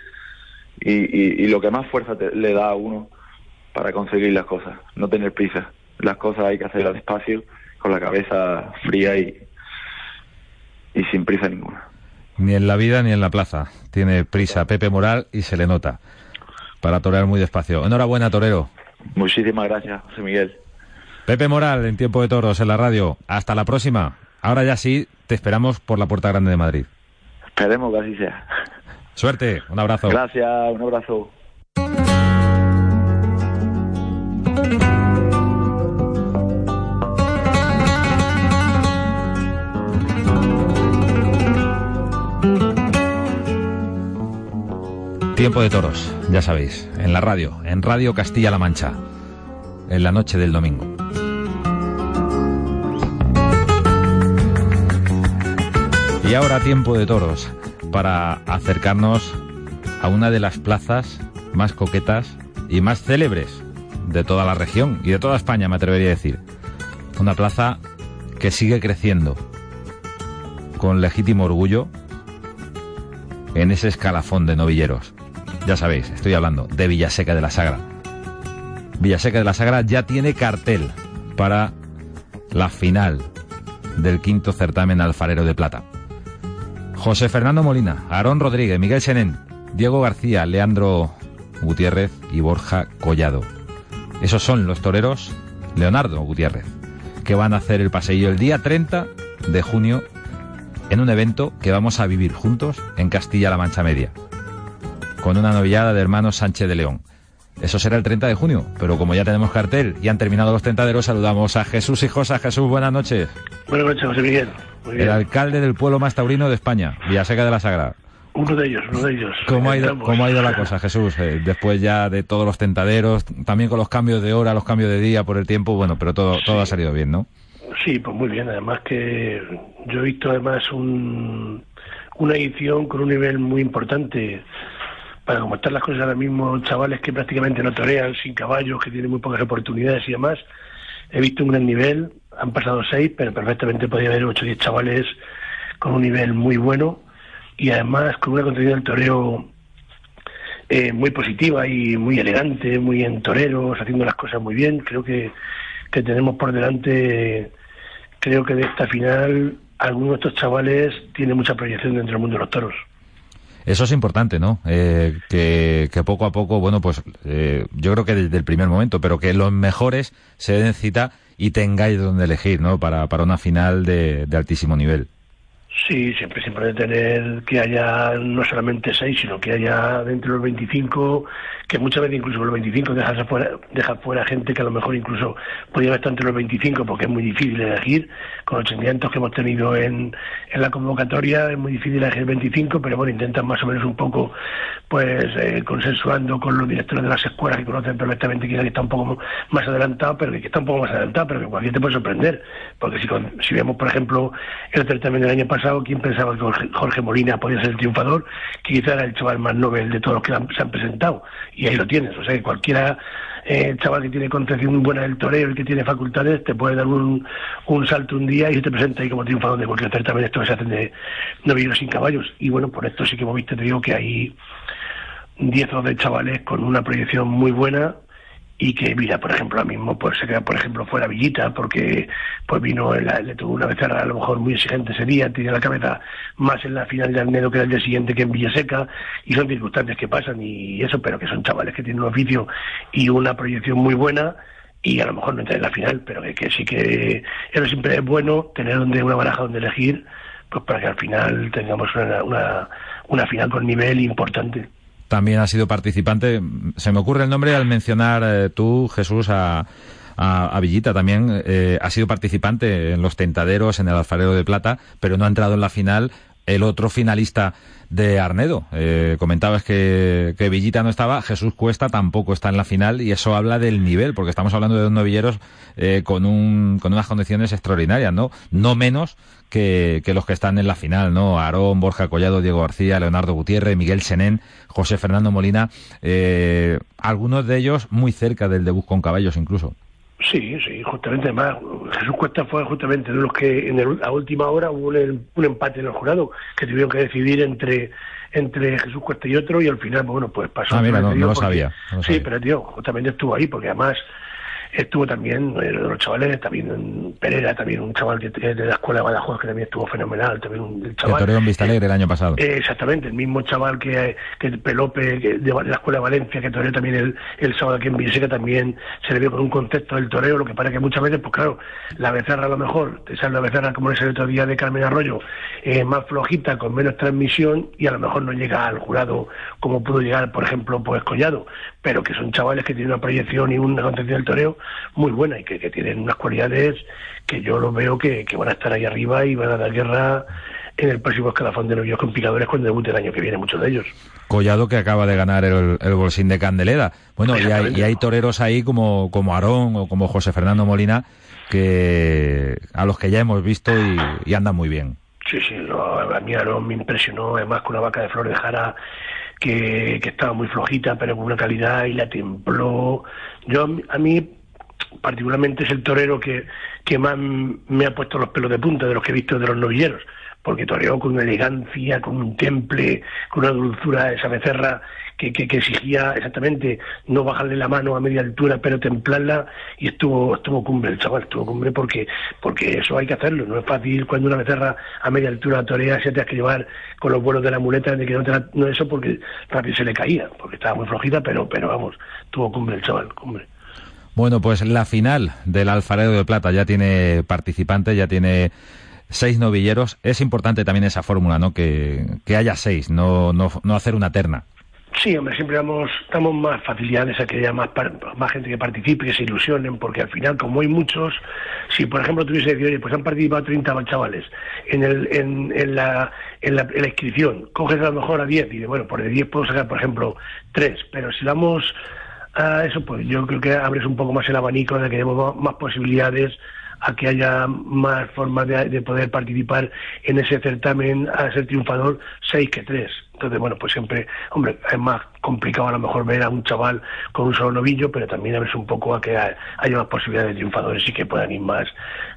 E: y, y, lo que más fuerza le da a uno para conseguir las cosas, no tener prisa las cosas hay que hacerlas despacio, con la cabeza fría y, y sin prisa ninguna.
C: Ni en la vida ni en la plaza. Tiene prisa Pepe Moral y se le nota. Para torear muy despacio. Enhorabuena, torero.
E: Muchísimas gracias, José Miguel.
C: Pepe Moral, en Tiempo de Toros, en la radio. Hasta la próxima. Ahora ya sí, te esperamos por la Puerta Grande de Madrid.
E: Esperemos que así sea.
C: Suerte, un abrazo.
E: Gracias, un abrazo.
C: Tiempo de toros, ya sabéis, en la radio, en Radio Castilla-La Mancha, en la noche del domingo. Y ahora tiempo de toros para acercarnos a una de las plazas más coquetas y más célebres de toda la región y de toda España, me atrevería a decir. Una plaza que sigue creciendo con legítimo orgullo en ese escalafón de novilleros. Ya sabéis, estoy hablando de Villaseca de la Sagra. Villaseca de la Sagra ya tiene cartel para la final del quinto certamen alfarero de plata. José Fernando Molina, Aarón Rodríguez, Miguel Senén, Diego García, Leandro Gutiérrez y Borja Collado. Esos son los toreros Leonardo Gutiérrez, que van a hacer el paseillo el día 30 de junio en un evento que vamos a vivir juntos en Castilla-La Mancha Media, con una novillada de hermanos Sánchez de León. Eso será el 30 de junio, pero como ya tenemos cartel y han terminado los tentaderos, saludamos a Jesús y Josa. Jesús, buenas noches.
F: Buenas noches, José Miguel.
C: El alcalde del pueblo más taurino de España, Villaseca de la Sagrada.
F: Uno de ellos, uno de ellos.
C: ¿Cómo ha ido, ¿cómo ha ido la cosa, Jesús? Eh, después ya de todos los tentaderos, también con los cambios de hora, los cambios de día por el tiempo, bueno, pero todo, todo ha salido bien, ¿no?
F: Sí, pues muy bien. Además que yo he visto además un, una edición con un nivel muy importante cómo están las cosas ahora mismo, chavales que prácticamente no torean, sin caballos, que tienen muy pocas oportunidades y demás. He visto un gran nivel, han pasado seis, pero perfectamente podría haber ocho o diez chavales con un nivel muy bueno y además con una continuidad del toreo eh, muy positiva y muy elegante, muy en toreros, haciendo las cosas muy bien. Creo que, que tenemos por delante, creo que de esta final, algunos de estos chavales tienen mucha proyección dentro del mundo de los toros.
C: Eso es importante, ¿no? Eh, que, poco a poco, bueno, pues eh, yo creo que desde el primer momento, pero que los mejores se den cita y tengáis donde elegir, ¿no? Para, para una final de altísimo nivel.
F: Sí, siempre, siempre de tener que haya no solamente seis, sino que haya dentro de los 25, que muchas veces incluso los 25 dejas fuera, dejas fuera gente que a lo mejor incluso podría estar entre los 25 porque es muy difícil elegir. Con los que hemos tenido en, en la convocatoria es muy difícil elegir 25, pero bueno, intentan más o menos un poco, pues, eh, consensuando con los directores de las escuelas que conocen perfectamente quién está un poco más adelantado, pero que está un poco más adelantado, pero que cualquier te puede sorprender. Porque si, si vemos, por ejemplo, el certamen del año pasado, ¿quién pensaba que Jorge Molina podía ser el triunfador? Que quizá era el chaval más noble de todos los que se han presentado. Y ahí lo tienes. O sea, que cualquiera eh, chaval que tiene concepción buena del toreo y que tiene facultades te puede dar un, un salto un día y se te presenta ahí como triunfador de cualquier certamen. Esto se hacen de novillos sin caballos. Y bueno, por esto sí que hemos visto, te digo que hay 10 o 12 chavales con una proyección muy buena y que mira por ejemplo ahora mismo pues se queda por ejemplo fuera Villita porque pues vino le tuvo una becerra a lo mejor muy exigente ese día tenía la cabeza más en la final de Almedo que era el día siguiente que en Villaseca y son circunstancias que pasan y eso pero que son chavales que tienen un oficio y una proyección muy buena y a lo mejor no entra en la final pero que, que sí que eso siempre es bueno tener donde una baraja donde elegir pues para que al final tengamos una, una, una final con nivel importante
C: también ha sido participante. Se me ocurre el nombre al mencionar eh, tú, Jesús, a, a, Villita también eh, ha sido participante en los tentaderos, en el alfarero de plata, pero no ha entrado en la final. El otro finalista de Arnedo. Eh, comentabas que, que, Villita no estaba, Jesús Cuesta tampoco está en la final y eso habla del nivel, porque estamos hablando de dos novilleros eh, con, un, con unas condiciones extraordinarias, ¿no? No menos que, los que están en la final, ¿no? Aarón, Borja Collado, Diego García, Leonardo Gutiérrez, Miguel Senén, José Fernando Molina, eh, algunos de ellos muy cerca del debut con caballos incluso.
F: Sí, sí, justamente más. Jesús Cuesta fue justamente de los que en la última hora hubo un, empate en el jurado que tuvieron que decidir entre entre Jesús Cuesta y otro y al final, bueno, pues pasó.
C: Ah, mira, no, lo sabía,
F: sí, pero tío, justamente estuvo ahí porque además estuvo también eh, los chavales, también Pereira, también un chaval que, de la escuela de Badajoz que también estuvo fenomenal, también un chaval.
C: El en Vista Alegre el año pasado.
F: Eh, exactamente, el mismo chaval que, que Pelope que de, la escuela de Valencia, que toreó también el, el sábado aquí en Villaseca, también se le vio con un concepto del toreo, lo que parece que muchas veces, pues claro, la becerra a lo mejor, te sale la becerra como es el otro día de Carmen Arroyo, eh, más flojita, con menos transmisión, y a lo mejor no llega al jurado como pudo llegar, por ejemplo, pues Collado, pero que son chavales que tienen una proyección y una concepción del toreo muy buena y que, que tienen unas cualidades que yo lo veo que, que, van a estar ahí arriba y van a dar guerra en el próximo escalafón de novios compiladores cuando debute el año que viene, muchos de ellos.
C: Collado que acaba de ganar el, el bolsín de Candeleda. Bueno, y hay, y hay, toreros ahí como, como Aarón o como José Fernando Molina que a los que ya hemos visto y, y andan muy bien.
F: Sí, sí, no, a mí Aarón me impresionó, además con una vaca de Flor de Jara que, estaba muy flojita, pero con una calidad y la templó. Yo, a mí, particularmente es el torero que, que más me ha puesto los pelos de punta de los que he visto de los novilleros porque toreó con elegancia, con un temple, con una dulzura esa becerra que, que, exigía exactamente no bajarle la mano a media altura, pero templarla, y estuvo estuvo cumbre el chaval, estuvo cumbre porque porque eso hay que hacerlo, no es fácil cuando una becerra a media altura torea, se te has que llevar con los vuelos de la muleta, de que no, te no eso porque rápido se le caía, porque estaba muy flojita, pero pero vamos, tuvo cumbre el chaval, cumbre.
C: Bueno, pues la final del Alfarero de Plata ya tiene participantes, ya tiene seis novilleros. Es importante también esa fórmula, ¿no? Que, haya seis, no, no, no hacer una terna.
F: Sí, hombre, siempre damos, más facilidades a que haya más, más gente que participe, que se ilusionen, porque al final, como hay muchos, si por ejemplo tuviese que decir, oye, pues han participado 30 chavales en, el, en, en, la, en, la, la inscripción, coges a lo mejor a 10 y de, bueno, por de 10 puedo sacar, por ejemplo, 3, pero si damos a eso, pues yo creo que abres un poco más el abanico de que haya más posibilidades a que haya más formas de, poder participar en ese certamen a ser triunfador seis que tres. Entonces, bueno, pues siempre, hombre, es más complicado a lo mejor ver a un chaval con un solo novillo, pero también abres un poco a que haya más posibilidades de triunfadores y que puedan ir más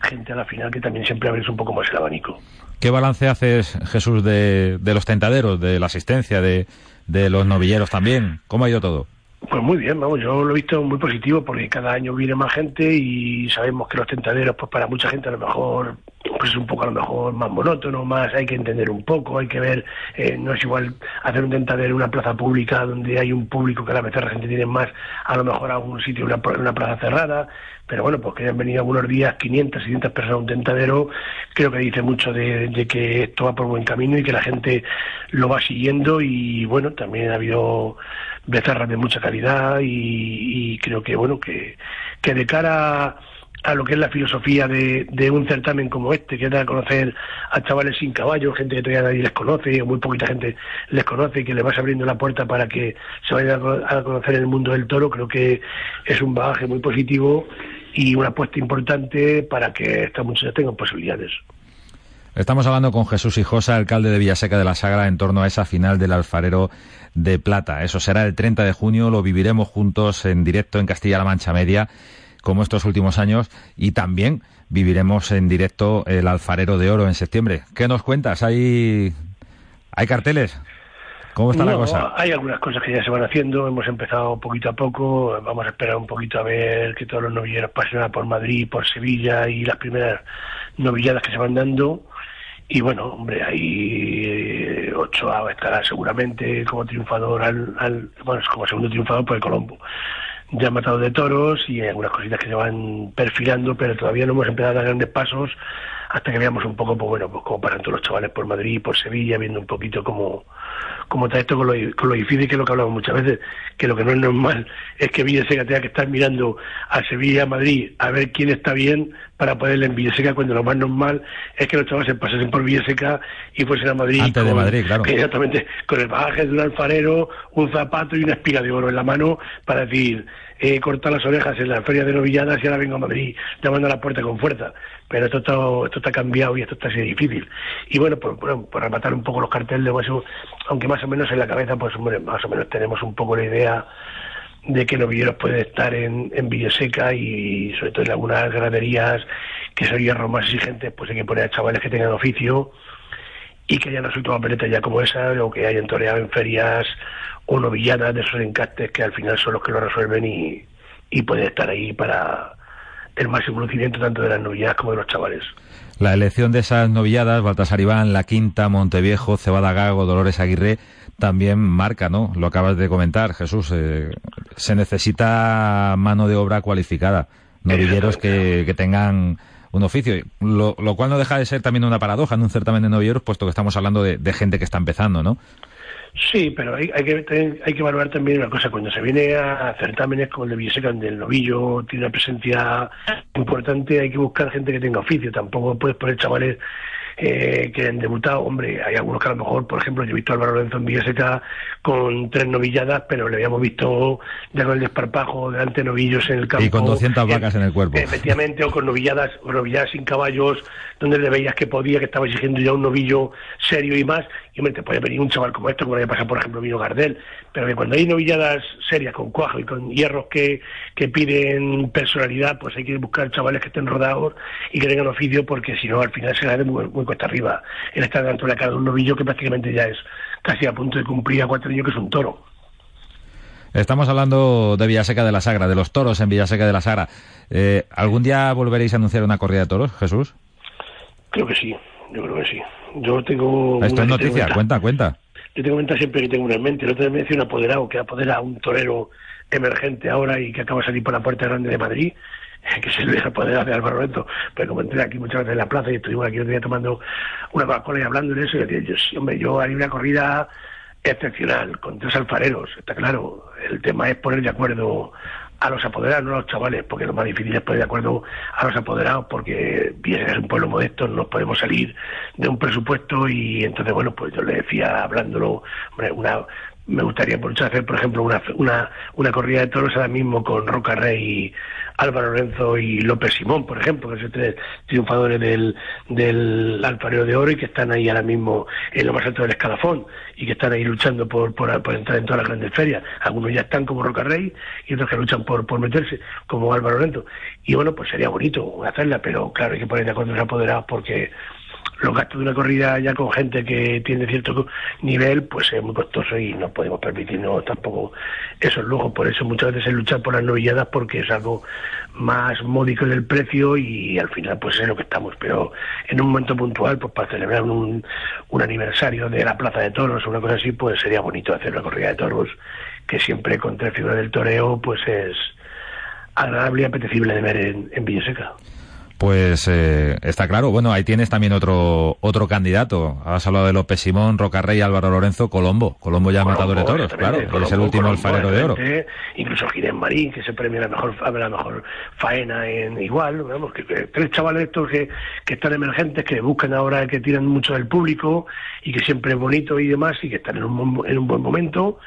F: gente a la final, que también siempre abres un poco más el abanico.
C: ¿Qué balance haces, Jesús, de, de los tentaderos, de la asistencia, de, de los novilleros también? ¿Cómo ha ido todo?
F: Pues muy bien, vamos, yo lo he visto muy positivo porque cada año viene más gente y sabemos que los tentaderos, pues para mucha gente a lo mejor, pues es un poco a lo mejor más monótono, más hay que entender un poco, hay que ver, eh, no es igual hacer un tentadero en una plaza pública donde hay un público que a la vez la gente tiene más, a lo mejor a un sitio, una, una plaza cerrada, pero bueno, pues que hayan venido algunos días 500, 600 personas a un tentadero, creo que dice mucho de, de, que esto va por buen camino y que la gente lo va siguiendo y bueno, también ha habido becerras de mucha calidad y, creo que bueno que, que de cara a lo que es la filosofía de, de, un certamen como este, que da a conocer a chavales sin caballo, gente que todavía nadie les conoce, o muy poquita gente les conoce, y que le vas abriendo la puerta para que se vayan a conocer el mundo del toro, creo que es un bagaje muy positivo y una apuesta importante para que estas muchachas tengan posibilidades.
C: Estamos hablando con Jesús Hijosa, alcalde de Villaseca de la Sagra, en torno a esa final del alfarero de plata. Eso será el 30 de junio, lo viviremos juntos en directo en Castilla-La Mancha Media, como estos últimos años, y también viviremos en directo el alfarero de oro en septiembre. ¿Qué nos cuentas? ¿Hay, hay carteles? ¿Cómo está la cosa?
F: Hay algunas cosas que ya se van haciendo, hemos empezado poquito a poco, vamos a esperar un poquito a ver que todos los novilleros pasen por Madrid, por Sevilla y las primeras novilladas que se van dando y bueno, hombre, ahí Ochoa estará seguramente como triunfador al, bueno, como segundo triunfador por el Colombo. Ya matado de toros y hay algunas cositas que se van perfilando, pero todavía no hemos empezado a dar grandes pasos hasta que veamos un poco, pues bueno, pues cómo pasan todos los chavales por Madrid, por Sevilla, viendo un poquito cómo, cómo está esto con lo, con lo difícil que es lo que hablamos muchas veces, que lo que no es normal es que Villaseca tenga que estar mirando a Sevilla, a Madrid, a ver quién está bien para poderle en Villaseca, cuando lo más normal es que los chavales pasasen por Villaseca y fuesen a Madrid.
C: Antes de Madrid, claro.
F: Exactamente, con el bagaje de un alfarero, un zapato y una espiga de oro en la mano para decir, he cortado las orejas en la feria de novilladas y ahora vengo a Madrid llamando a la puerta con fuerza pero esto está, esto está cambiado y esto está así difícil. Y bueno, por, por, rematar un poco los carteles, pues, aunque más o menos en la cabeza, pues más o menos tenemos un poco la idea de que novilleros puede estar en, en Villaseca y sobre todo en algunas graderías que son hierros más exigentes, pues hay que poner a chavales que tengan oficio y que hayan resuelto papeletas ya como esa, o que hayan toreado en ferias o novilladas de esos encastes que al final son los que lo resuelven y, y pueden estar ahí para el máximo conocimiento tanto de las novilladas como de los chavales.
C: La elección de esas novilladas, Baltasar Iván, La Quinta, Monteviejo, Cebada Gago, Dolores Aguirre, también marca, ¿no? Lo acabas de comentar, Jesús. Eh, se necesita mano de obra cualificada, novilleros que, que tengan un oficio, lo, lo, cual no deja de ser también una paradoja en un certamen de novilleros, puesto que estamos hablando de, de gente que está empezando, ¿no?
F: Sí, pero hay, hay, que, hay que valorar también una cosa. Cuando se viene a certámenes como el de Villaseca, donde el novillo tiene una presencia importante, hay que buscar gente que tenga oficio. Tampoco puedes poner chavales eh, que han debutado. Hombre, hay algunos que a lo mejor, por ejemplo, yo he visto a Álvaro Lorenzo en Villaseca con tres novilladas, pero le habíamos visto ya con el desparpajo delante de novillos en el campo.
C: Y con 200 vacas en el cuerpo.
F: Efectivamente, o con novilladas, o novilladas sin caballos, donde le veías que podía, que estaba exigiendo ya un novillo serio y más, y hombre, te puede venir un chaval como esto, como le pasa, por ejemplo, vino Gardel, pero que cuando hay novilladas serias con cuajo y con hierros que, que piden personalidad, pues hay que buscar chavales que estén rodados y que tengan oficio, porque si no, al final se de muy, muy cuesta arriba el estar dentro de la cara de un novillo que prácticamente ya es casi a punto de cumplir a cuatro años que es un toro.
C: Estamos hablando de Villaseca de la Sagra, de los toros en Villaseca de la Sagra. Eh, ¿Algún día volveréis a anunciar una corrida de toros, Jesús?
F: Creo que sí, yo creo que sí. Yo tengo...
C: Esto es noticia, cuenta, cuenta.
F: Yo tengo cuenta siempre que tengo una en mente. El otro día me decía un apoderado que apodera a un torero emergente ahora y que acaba de salir por la Puerta Grande de Madrid, que se le apoderado de Álvaro Reto. Pero como entré aquí muchas veces en la plaza y estuvimos aquí otro día tomando una Coca-Cola y hablando de eso, y decía, yo, sí, hombre, yo haría una corrida excepcional, con tres alfareros, está claro. El tema es poner de acuerdo a los apoderados, no a los chavales, porque lo más difícil es poner de acuerdo a los apoderados, porque es un pueblo modesto, no podemos salir de un presupuesto y entonces, bueno, pues yo le decía, hablándolo, hombre, una me gustaría mucho hacer, por ejemplo, una, una, una corrida de toros ahora mismo con Roca Rey, Álvaro Lorenzo y López Simón, por ejemplo, que son tres triunfadores del, del Alfarero de Oro y que están ahí ahora mismo en lo más alto del escalafón y que están ahí luchando por, por, entrar en todas las grandes ferias. Algunos ya están como Roca Rey y otros que luchan por, por meterse, como Álvaro Lorenzo. Y bueno, pues sería bonito hacerla, pero claro, hay que poner de acuerdo los apoderados porque los gastos de una corrida ya con gente que tiene cierto nivel, pues es muy costoso y no podemos permitirnos tampoco esos lujos. Por eso muchas veces es luchar por las novilladas porque es algo más módico del precio y al final pues es lo que estamos. Pero en un momento puntual, pues para celebrar un, un aniversario de la Plaza de Toros o una cosa así, pues sería bonito hacer una corrida de toros que siempre con tres figuras del toreo pues es agradable y apetecible de ver en, en Villaseca.
C: Pues eh, está claro. Bueno, ahí tienes también otro otro candidato. Has hablado de López Simón, Rocarrey, Álvaro Lorenzo, Colombo. Colombo ya Colombo, matador de toros, claro. es el último alfarero de oro.
F: Incluso Ginés Marín, que se premia la mejor, la mejor faena en igual. Vamos, que, tres chavales estos que, que están emergentes, que buscan ahora, que tiran mucho del público y que siempre es bonito y demás y que están en un, en un buen momento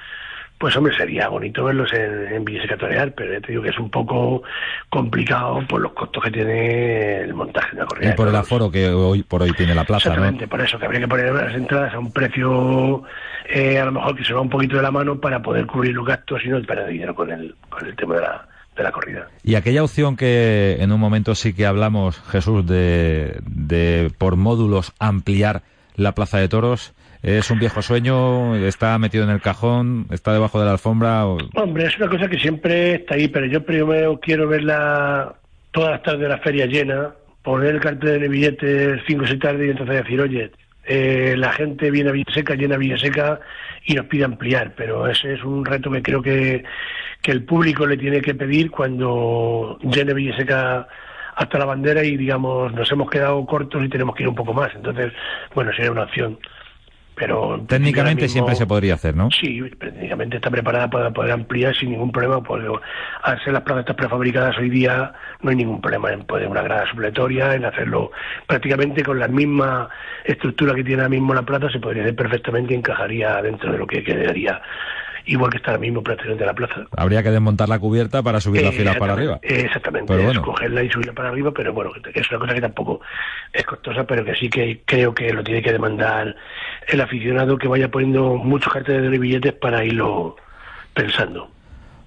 F: pues hombre, sería bonito verlos en, en pero ya te digo que es un poco complicado por los costos que tiene el montaje de la corrida.
C: Y por el aforo que hoy por hoy tiene la plaza,
F: Exactamente, por eso, que habría que poner las entradas a un precio eh, a lo mejor que se va un poquito de la mano para poder cubrir los gastos y no perder dinero con el, con el tema de la, de la corrida.
C: Y aquella opción que en un momento sí que hablamos, Jesús, de, de por módulos ampliar la plaza de toros, ¿Es un viejo sueño? ¿Está metido en el cajón? ¿Está debajo de la alfombra?
F: Hombre, es una cosa que siempre está ahí, pero yo primero quiero verla todas las tardes de la feria llena, poner el cartel de billetes 5 o 6 tardes y entonces decir, oye, eh, la gente viene a Villaseca, llena a Villaseca y nos pide ampliar, pero ese es un reto que creo que, que el público le tiene que pedir cuando llene Villaseca hasta la bandera y digamos nos hemos quedado cortos y tenemos que ir un poco más. Entonces, bueno, sería una opción pero
C: técnicamente siempre se podría hacer, ¿no?
F: Sí, técnicamente está preparada para poder ampliar sin ningún problema, porque al ser las plazas prefabricadas hoy día no hay ningún problema en poner una grada supletoria, en hacerlo prácticamente con la misma estructura que tiene ahora mismo la plaza, se podría hacer perfectamente y encajaría dentro de lo que quedaría igual que está ahora mismo prácticamente la plaza.
C: Habría que desmontar la cubierta para subir la fila para arriba.
F: Exactamente, pero cogerla y subirla para arriba, pero bueno, es una cosa que tampoco es costosa, pero que sí que creo que lo tiene que demandar el aficionado que vaya poniendo muchos carteles de billetes para irlo pensando.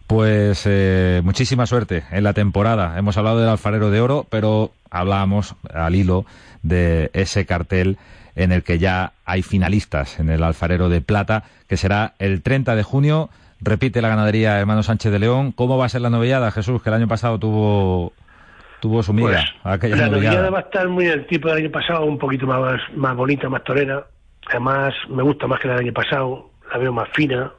C: Pues eh, muchísima suerte en la temporada. Hemos hablado del alfarero de oro, pero hablábamos al hilo de ese cartel en el que ya hay finalistas en el alfarero de plata, que será el 30 de junio. Repite la ganadería Hermano Sánchez de León. ¿Cómo va a ser la novillada, Jesús? Que el año pasado tuvo tuvo su mira.
F: Pues, la novillada. va a estar muy el tipo del año pasado, un poquito más, más bonita, más torera. Además, me gusta más que la del año pasado. La veo más fina.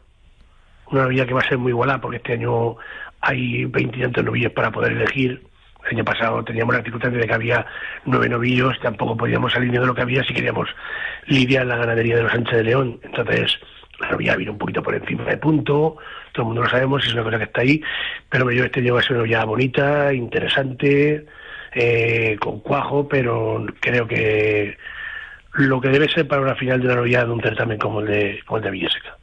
F: Una novilla que va a ser muy igualada porque este año hay 20 y tantos novillos para poder elegir. El año pasado teníamos la circunstancia de que había nueve novillos, tampoco podíamos salir de lo que había si queríamos lidiar la ganadería de los Sánchez de León. Entonces, la novilla vino un poquito por encima de punto, todo el mundo lo sabemos, es una cosa que está ahí, pero yo este año va a ser una novilla bonita, interesante, eh, con cuajo, pero creo que lo que debe ser para una final de una novilla de un certamen como el de, como el de Villaseca.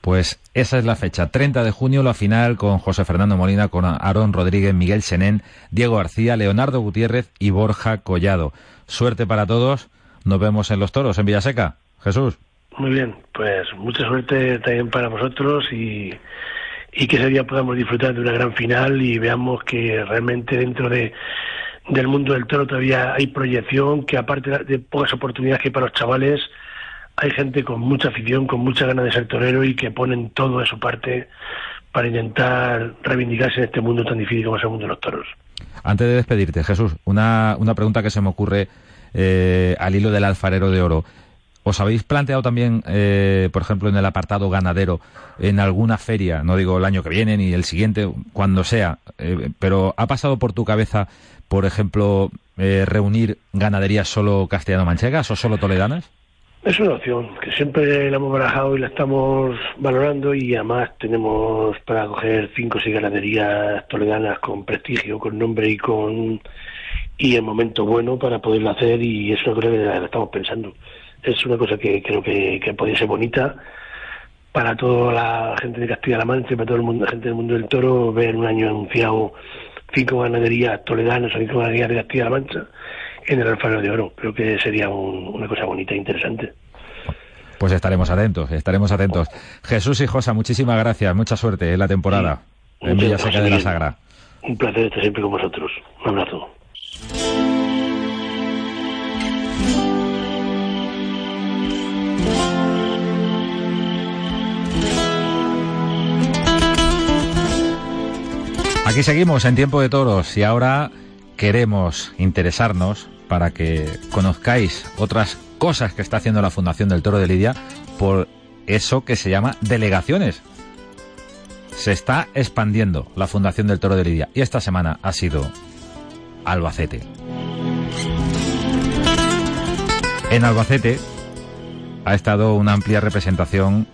C: Pues esa es la fecha, 30 de junio, la final con José Fernando Molina, con Aarón Rodríguez, Miguel Senén, Diego García, Leonardo Gutiérrez y Borja Collado. Suerte para todos. Nos vemos en los toros, en Villaseca. Jesús.
F: Muy bien, pues mucha suerte también para vosotros y, y que ese día podamos disfrutar de una gran final y veamos que realmente dentro de del mundo del toro todavía hay proyección, que aparte de pocas oportunidades que hay para los chavales, hay gente con mucha afición, con mucha ganas de ser torero y que ponen todo de su parte para intentar reivindicarse en este mundo tan difícil como es el mundo de los toros.
C: Antes de despedirte, Jesús, una, una pregunta que se me ocurre eh, al hilo del alfarero de oro. ¿Os habéis planteado también, eh, por ejemplo, en el apartado ganadero, en alguna feria, no digo el año que viene ni el siguiente, cuando sea, eh, pero ha pasado por tu cabeza, por ejemplo, reunir ganaderías solo castellano-manchegas o solo toledanas?
F: Es una opción que siempre la hemos barajado y la estamos valorando y además tenemos para coger cinco o seis ganaderías toledanas con prestigio, con nombre y con y el momento bueno para poderlo hacer y es una cosa que la estamos pensando. Es una cosa que creo que, que podría ser bonita para toda la gente de Castilla-La Mancha y para toda la gente del mundo del toro ver un año anunciado cinco ganaderías toledanas o cinco ganaderías de Castilla-La Mancha en el Alfaro de Oro. Creo que sería una cosa bonita e interesante.
C: Pues estaremos atentos, estaremos atentos. Jesús y Josa, muchísimas gracias, mucha suerte en la temporada en Villaseca de la Sagra.
F: Un placer estar siempre con vosotros. Un abrazo.
C: Aquí seguimos en Tiempo de Toros y ahora queremos interesarnos para que conozcáis otras cosas que está haciendo la Fundación del Toro de Lidia por eso que se llama delegaciones. Se está expandiendo la Fundación del Toro de Lidia y esta semana ha sido Albacete. En Albacete ha estado una amplia representación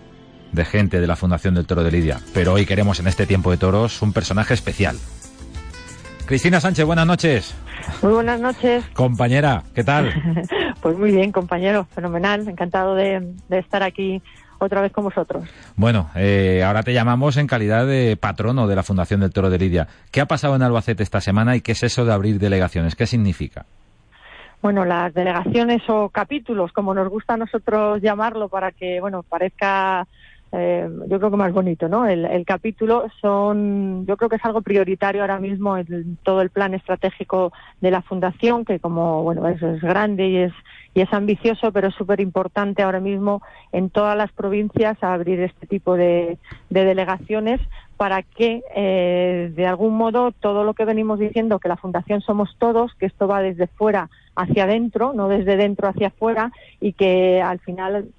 C: de gente de la Fundación del Toro de Lidia, pero hoy queremos en este tiempo de toros un personaje especial. Cristina Sánchez, buenas noches.
G: Muy buenas noches.
C: Compañera, ¿qué tal?
G: pues muy bien, compañero, fenomenal. Encantado de, estar aquí otra vez con vosotros.
C: Bueno, eh, ahora te llamamos en calidad de patrono de la Fundación del Toro de Lidia. ¿Qué ha pasado en Albacete esta semana y qué es eso de abrir delegaciones? ¿Qué significa?
G: Bueno, las delegaciones o capítulos, como nos gusta a nosotros llamarlo, para que, bueno, parezca eh, yo creo que más bonito, ¿no? El, capítulo son, yo creo que es algo prioritario ahora mismo en todo el plan estratégico de la fundación, que como, bueno, es, es grande y es, y es ambicioso, pero es súper importante ahora mismo en todas las provincias abrir este tipo de, delegaciones para que, eh, de algún modo, todo lo que venimos diciendo, que la fundación somos todos, que esto va desde fuera hacia adentro, no desde dentro hacia afuera, y que al final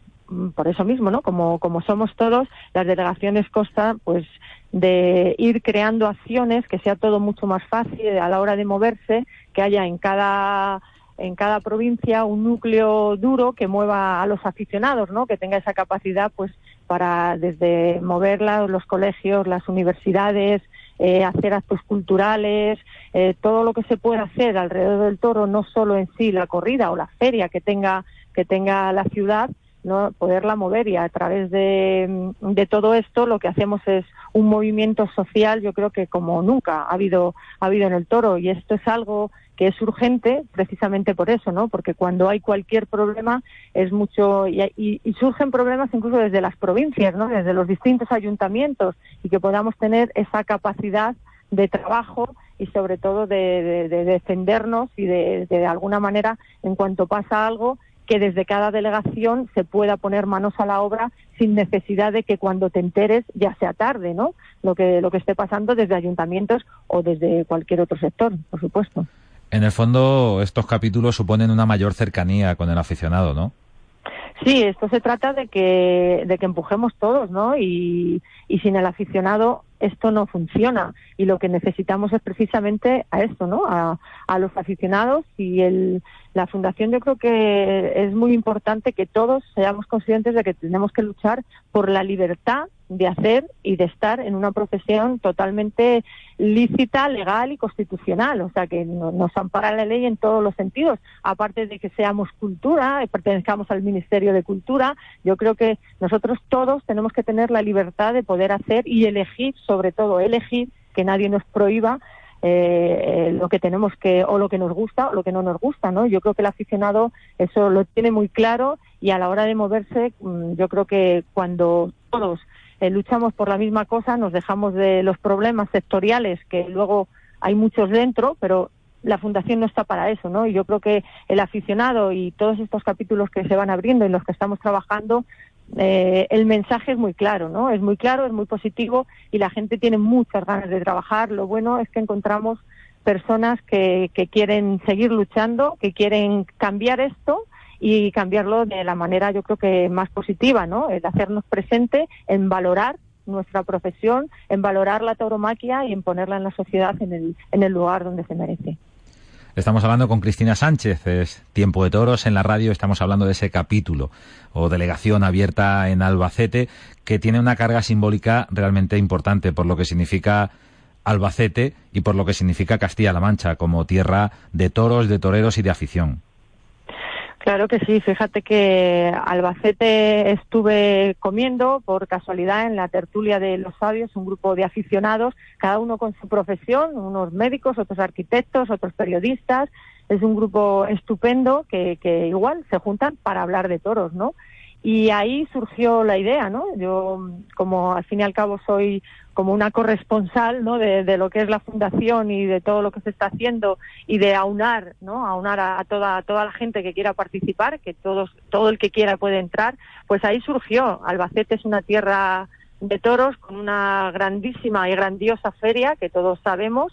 G: por eso mismo, ¿no? Como, como somos todos, las delegaciones consta, pues, de ir creando acciones, que sea todo mucho más fácil a la hora de moverse, que haya en cada en cada provincia un núcleo duro que mueva a los aficionados, ¿no? Que tenga esa capacidad, pues, para desde mover los colegios, las universidades, eh, hacer actos culturales, eh, todo lo que se pueda hacer alrededor del toro, no solo en sí la corrida o la feria que tenga que tenga la ciudad, no poderla mover y a través de, de, todo esto lo que hacemos es un movimiento social yo creo que como nunca ha habido ha habido en el toro. Y esto es algo que es urgente precisamente por eso no porque cuando hay cualquier problema es mucho y, y, surgen problemas incluso desde las provincias no desde los distintos ayuntamientos y que podamos tener esa capacidad de trabajo y sobre todo de, de defendernos y de, de alguna manera en cuanto pasa algo que desde cada delegación se pueda poner manos a la obra sin necesidad de que cuando te enteres ya sea tarde, ¿no? Lo que, lo que esté pasando desde ayuntamientos o desde cualquier otro sector, por supuesto.
C: En el fondo, estos capítulos suponen una mayor cercanía con el aficionado, ¿no?
G: Sí, esto se trata de que, de que empujemos todos, ¿no? Y, y sin el aficionado esto no funciona. Y lo que necesitamos es precisamente a esto, ¿no? A, a los aficionados y el, la fundación yo creo que es muy importante que todos seamos conscientes de que tenemos que luchar por la libertad de hacer y de estar en una profesión totalmente lícita, legal y constitucional, o sea que nos ampara la ley en todos los sentidos, aparte de que seamos cultura, pertenezcamos al Ministerio de Cultura, yo creo que nosotros todos tenemos que tener la libertad de poder hacer y elegir, todo elegir, que nadie nos prohíba eh, lo que tenemos que o lo que nos gusta o lo que no nos gusta, ¿no? Yo creo que el aficionado eso lo tiene muy claro y a la hora de moverse, mm, yo creo que cuando todos eh, luchamos por la misma cosa, nos dejamos de los problemas sectoriales que luego hay muchos dentro, pero la fundación no está para eso, ¿no? Y yo creo que el aficionado y todos estos capítulos que se van abriendo en los que estamos trabajando eh, el mensaje es muy claro, ¿no? Es muy claro, es muy positivo y la gente tiene muchas ganas de trabajar. Lo bueno es que encontramos personas que, que quieren seguir luchando, que quieren cambiar esto y cambiarlo de la manera, yo creo que más positiva, ¿no? El hacernos presente, en valorar nuestra profesión, en valorar la tauromaquia y en ponerla en la sociedad en el, en el lugar donde se merece.
C: Estamos hablando con Cristina Sánchez, es Tiempo de Toros en la radio, estamos hablando de ese capítulo o delegación abierta en Albacete que tiene una carga simbólica realmente importante por lo que significa Albacete y por lo que significa Castilla-La Mancha como tierra de toros, de toreros y de afición.
G: Claro que sí, fíjate que Albacete estuve comiendo por casualidad en la tertulia de los sabios, un grupo de aficionados, cada uno con su profesión, unos médicos, otros arquitectos, otros periodistas. Es un grupo estupendo que, que igual se juntan para hablar de toros, ¿no? Y ahí surgió la idea, ¿no? Yo, como al fin y al cabo soy como una corresponsal, ¿no? De, lo que es la fundación y de todo lo que se está haciendo y de aunar, ¿no? Aunar a, toda, toda la gente que quiera participar, que todos, todo el que quiera puede entrar. Pues ahí surgió. Albacete es una tierra de toros con una grandísima y grandiosa feria que todos sabemos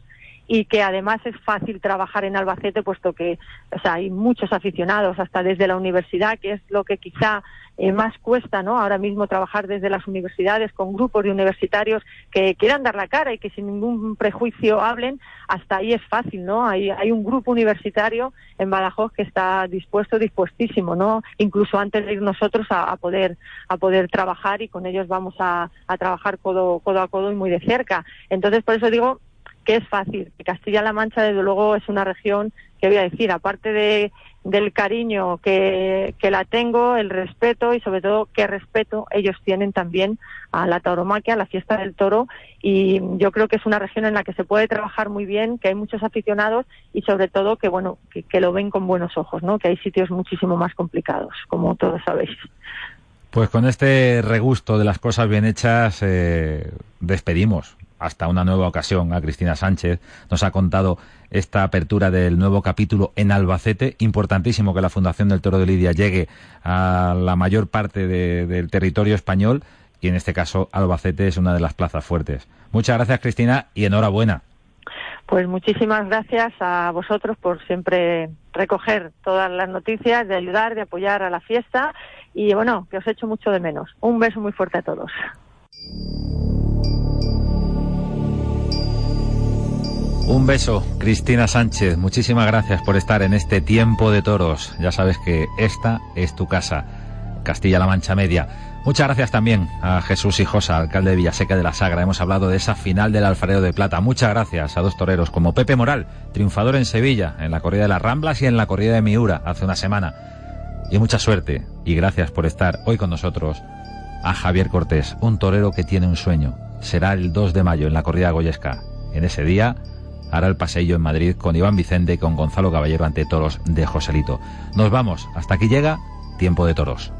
G: y que además es fácil trabajar en Albacete puesto que o sea, hay muchos aficionados hasta desde la universidad que es lo que quizá eh, más cuesta no ahora mismo trabajar desde las universidades con grupos de universitarios que quieran dar la cara y que sin ningún prejuicio hablen hasta ahí es fácil no hay hay un grupo universitario en Badajoz que está dispuesto dispuestísimo no incluso antes de ir nosotros a, poder a poder trabajar y con ellos vamos a, a trabajar codo codo a codo y muy de cerca. Entonces por eso digo que es fácil. Castilla-La Mancha, desde luego, es una región que voy a decir, aparte de, del cariño que, que, la tengo, el respeto y sobre todo qué respeto ellos tienen también a la tauromaquia, a la fiesta del toro y yo creo que es una región en la que se puede trabajar muy bien, que hay muchos aficionados y sobre todo que bueno, que, que lo ven con buenos ojos, ¿no? Que hay sitios muchísimo más complicados, como todos sabéis.
C: Pues con este regusto de las cosas bien hechas eh, despedimos hasta una nueva ocasión a Cristina Sánchez. Nos ha contado esta apertura del nuevo capítulo en Albacete. Importantísimo que la Fundación del Toro de Lidia llegue a la mayor parte del territorio español y en este caso Albacete es una de las plazas fuertes. Muchas gracias Cristina y enhorabuena.
G: Pues muchísimas gracias a vosotros por siempre recoger todas las noticias, de ayudar, de apoyar a la fiesta y bueno, que os echo mucho de menos. Un beso muy fuerte a todos.
C: Un beso, Cristina Sánchez. Muchísimas gracias por estar en este tiempo de toros. Ya sabes que esta es tu casa, Castilla-La Mancha Media. Muchas gracias también a Jesús Hijosa, alcalde de Villaseca de la Sagra. Hemos hablado de esa final del Alfarero de Plata. Muchas gracias a dos toreros como Pepe Moral, triunfador en Sevilla, en la corrida de las Ramblas y en la corrida de Miura hace una semana. Y mucha suerte y gracias por estar hoy con nosotros a Javier Cortés, un torero que tiene un sueño. Será el 2 de mayo en la corrida Goyesca. En ese día hará el paseillo en Madrid con Iván Vicente y con Gonzalo Caballero ante toros de Joselito. Nos vamos, hasta aquí llega Tiempo de Toros.